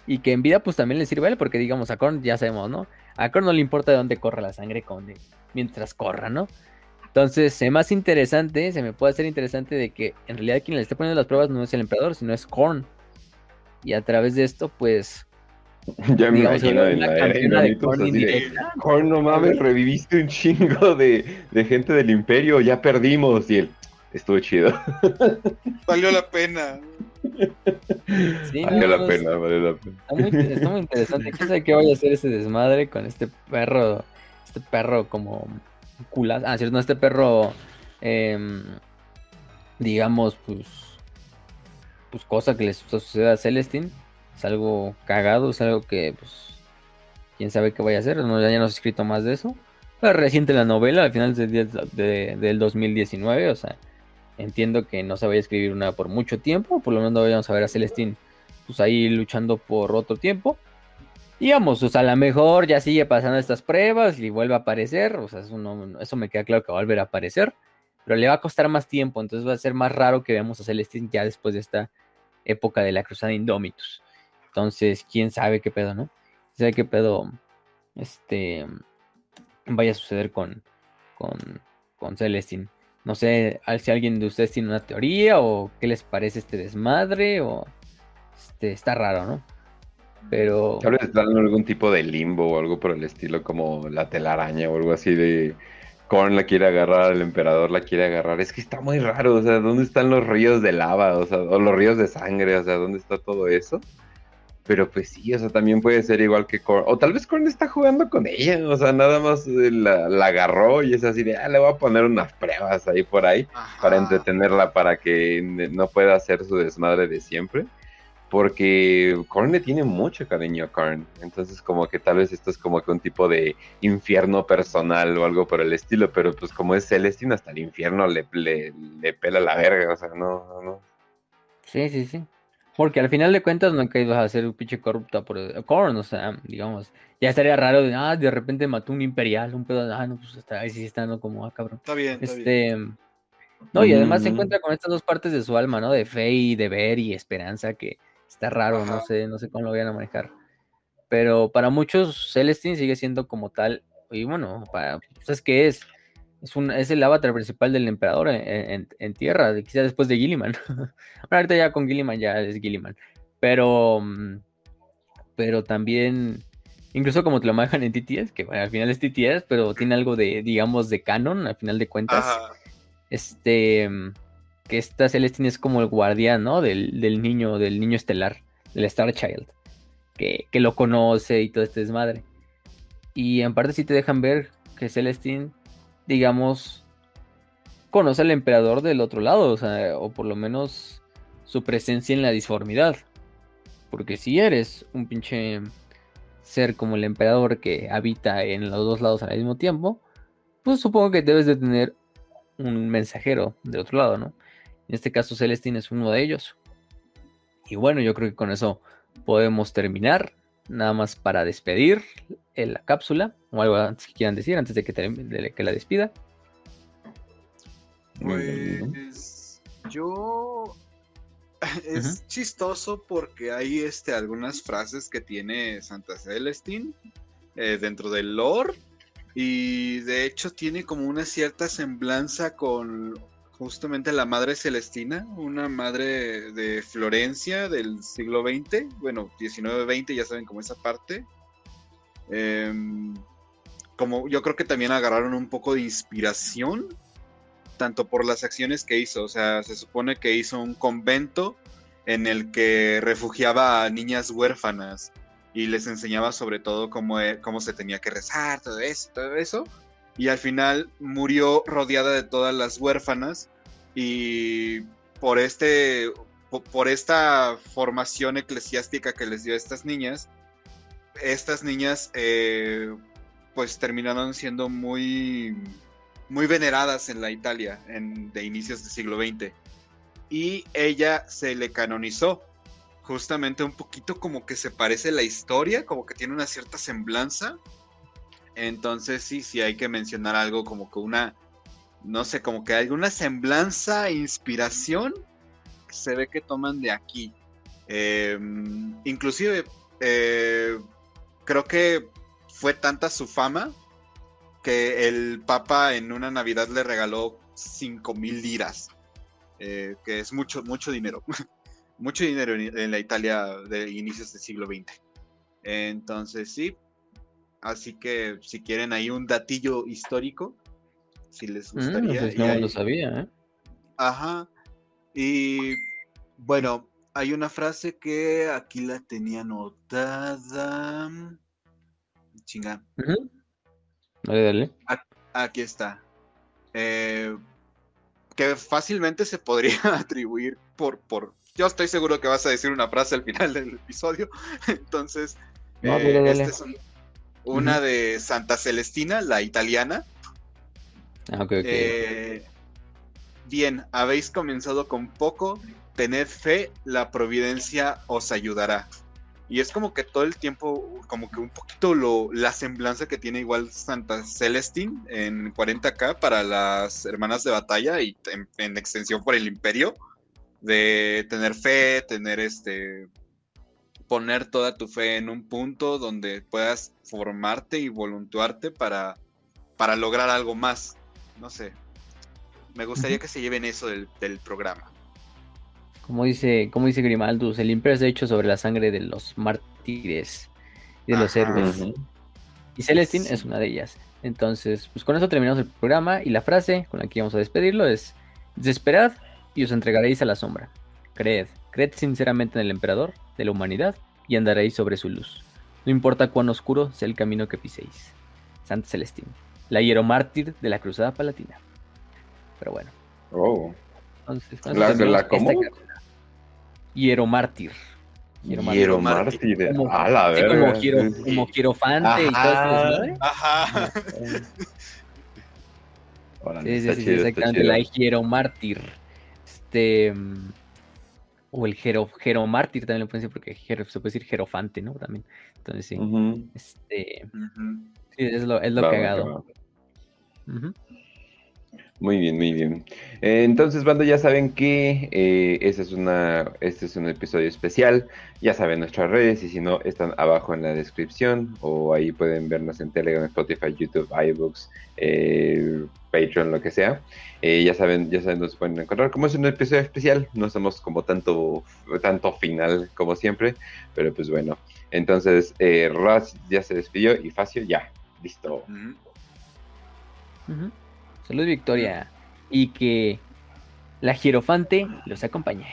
y que en vida pues también le sirve a él porque digamos a Korn ya sabemos, ¿no? A Korn no le importa de dónde corra la sangre con mientras corra, ¿no? Entonces, es más interesante, se me puede hacer interesante de que en realidad quien le está poniendo las pruebas no es el emperador, sino es Korn. Y a través de esto, pues, Ya me imagino en la era de Korn, no mames, reviviste un chingo de, de, gente del imperio, ya perdimos. Y él, estuvo chido. Valió la pena. Sí, valió la pena, valió la pena. Está muy, está muy interesante. ¿Qué sabe qué vaya a hacer ese desmadre con este perro? Este perro como culas. Ah, cierto, no, este perro, eh, digamos, pues, pues cosa que le suceda a Celestine es algo cagado, es algo que, pues, quién sabe qué vaya a hacer. No, ya no se ha escrito más de eso. Pero reciente la novela, al final de, del 2019, o sea, entiendo que no se vaya a escribir una por mucho tiempo. Por lo menos vayamos a ver a Celestine, pues ahí luchando por otro tiempo. Digamos, o sea, a lo mejor ya sigue pasando estas pruebas y vuelve a aparecer. O sea, eso, eso me queda claro que va a volver a aparecer. Pero le va a costar más tiempo, entonces va a ser más raro que veamos a Celestine ya después de esta época de la Cruzada Indomitus. Entonces, quién sabe qué pedo, ¿no? Quién sabe qué pedo este vaya a suceder con, con, con Celestine. No sé si alguien de ustedes tiene una teoría o qué les parece este desmadre o este está raro, ¿no? Pero tal vez está en algún tipo de limbo o algo por el estilo como la telaraña o algo así de Korn la quiere agarrar, el emperador la quiere agarrar. Es que está muy raro, o sea, ¿dónde están los ríos de lava? O sea, o los ríos de sangre, o sea, ¿dónde está todo eso? Pero pues sí, o sea, también puede ser igual que Korn. O tal vez Korn está jugando con ella, o sea, nada más eh, la, agarró y es así de, ah, le voy a poner unas pruebas ahí por ahí para entretenerla, para que no pueda hacer su desmadre de siempre. porque Korn le tiene mucho cariño a Karn. Entonces, como que tal vez esto es como que un tipo de infierno personal o algo por el estilo, pero pues como es Celestine, hasta el infierno le, le, pela la verga, o sea, no, no. Sí, sí, sí. Porque al final de cuentas no que ibas a ser un pinche corrupta por Korn, o sea, digamos, ya estaría raro de, ah, de repente mató un imperial, un pedo, ah, no, pues está, ahí sí está, ¿no? Como, ah, cabrón. Está bien, está este, No, y además se encuentra con estas dos partes de su alma, ¿no? De fe y deber y esperanza que está raro, no sé, no sé cómo lo vayan a manejar. Pero para muchos Celestine sigue siendo como tal, y bueno, para, ¿sabes qué es? Es, un, es el avatar principal del emperador en, tierra, quizá después de Gilliman. ahorita ya con Gilliman ya es Gilliman. Pero, mm, pero también, incluso como te lo manejan en TTS, que al final es TTS, pero tiene algo de, digamos, de canon, al final de cuentas. Este, mm, que esta Celestine es como el guardián, ¿no? Del, niño, del niño estelar, del Star Child, que, que, lo conoce y todo este desmadre. Y en parte sí te dejan ver que Celestine digamos, conoce al emperador del otro lado, o por lo menos su presencia en la disformidad. Porque si eres un pinche ser como el emperador que habita en los dos lados al mismo tiempo, pues supongo que debes de tener un mensajero del otro lado, ¿no? En este caso Celestine es uno de ellos. Y bueno, yo creo que con eso podemos terminar nada más para despedir la cápsula o algo antes que quieran decir antes de que, que la despida. Pues yo es chistoso porque hay este algunas frases que tiene Santa Celestine eh, dentro del lore y de hecho tiene como una cierta semblanza con justamente la madre Celestina, una madre de Florencia del siglo XX, bueno, 19-20, ya saben como esa parte. Em, como yo creo que también agarraron un poco de inspiración, tanto por las acciones que hizo, o sea, se supone que hizo un convento en el que refugiaba a niñas huérfanas y les enseñaba sobre todo cómo, e, cómo se tenía que rezar, todo eso, todo eso. Y al final murió rodeada de todas las huérfanas y por este por esta formación eclesiástica que les dio a estas niñas estas niñas eh, pues terminaron siendo muy muy veneradas en la Italia en, de inicios del siglo XX y ella se le canonizó justamente un poquito como que se parece la historia como que tiene una cierta semblanza entonces sí, sí hay que mencionar algo como que una, no sé, como que alguna semblanza, inspiración, se ve que toman de aquí. Em, inclusive, eh, creo que fue tanta su fama que el Papa en una Navidad le regaló 5 mil liras, eh, que es mucho, mucho dinero, mucho dinero en la Italia de inicios del siglo XX. Entonces sí, Así que si quieren ahí un datillo histórico, si les mm, gustaría. Pues no lo sabía, ¿eh? Ajá. Y bueno, hay una frase que aquí la tenía anotada. Chinga. Dale, dale. Aquí está. Eh, que fácilmente se podría atribuir por, por. Yo estoy seguro que vas a decir una frase al final del episodio. Entonces, no, eh, este es un, una de Santa Celestina, la italiana. Ah, eh, bien, habéis comenzado con poco, tened fe, la providencia os ayudará. Y es como que todo el tiempo, como que un poquito lo, la semblanza que tiene igual Santa Celestine en 40k para las hermanas de batalla y en extensión por el imperio, de tener fe, tener este poner toda tu fe en un punto donde puedas formarte y voluntuarte para, para lograr algo más. No sé. Me gustaría que se lleven eso del, programa. Como dice, como dice Grimaldus, el imperio es hecho sobre la sangre de los mártires y de los héroes. Y Celestine es una de ellas. Entonces, pues con eso terminamos el programa y la frase con la que vamos a despedirlo es, desesperad y os entregaréis a la sombra. Creed, creed sinceramente en el emperador de la humanidad y andaréis sobre su luz. No importa cuán oscuro sea el camino que piséis. Santa Celestín, la hieromártir de la Cruzada Palatina. Pero bueno. Oh. Entonces, ¿La, de la cómo? Hieromártir. Hiero Mártir. Como, A la sí, verga. como, como Hierofante y todo eso, Ajá. ¿no? Ajá. Sí, sí, sí, chido, exactamente, la Hieromártir. Este. mm, O el Jero, Jeromártir también lo pueden decir porque Jero- se puede decir Jerofante, ¿no? También. Entonces sí. Este. Sí, es lo, es lo va, cagado. Ujú. Muy bien, muy bien. Eh, entonces, banda, ya saben que eh, este, es una, este es un episodio especial. Ya saben nuestras redes y si no, están abajo en la descripción o ahí pueden vernos en Telegram, Spotify, YouTube, iBooks, eh, Patreon, lo que sea. Eh, ya saben, ya saben, nos pueden encontrar. Como es un episodio especial, no somos como tanto, tanto final como siempre, pero pues bueno. Entonces, eh, Raz ya se despidió y Facio ya, listo. Salud, Victoria. Y que la Hierofante los acompañe.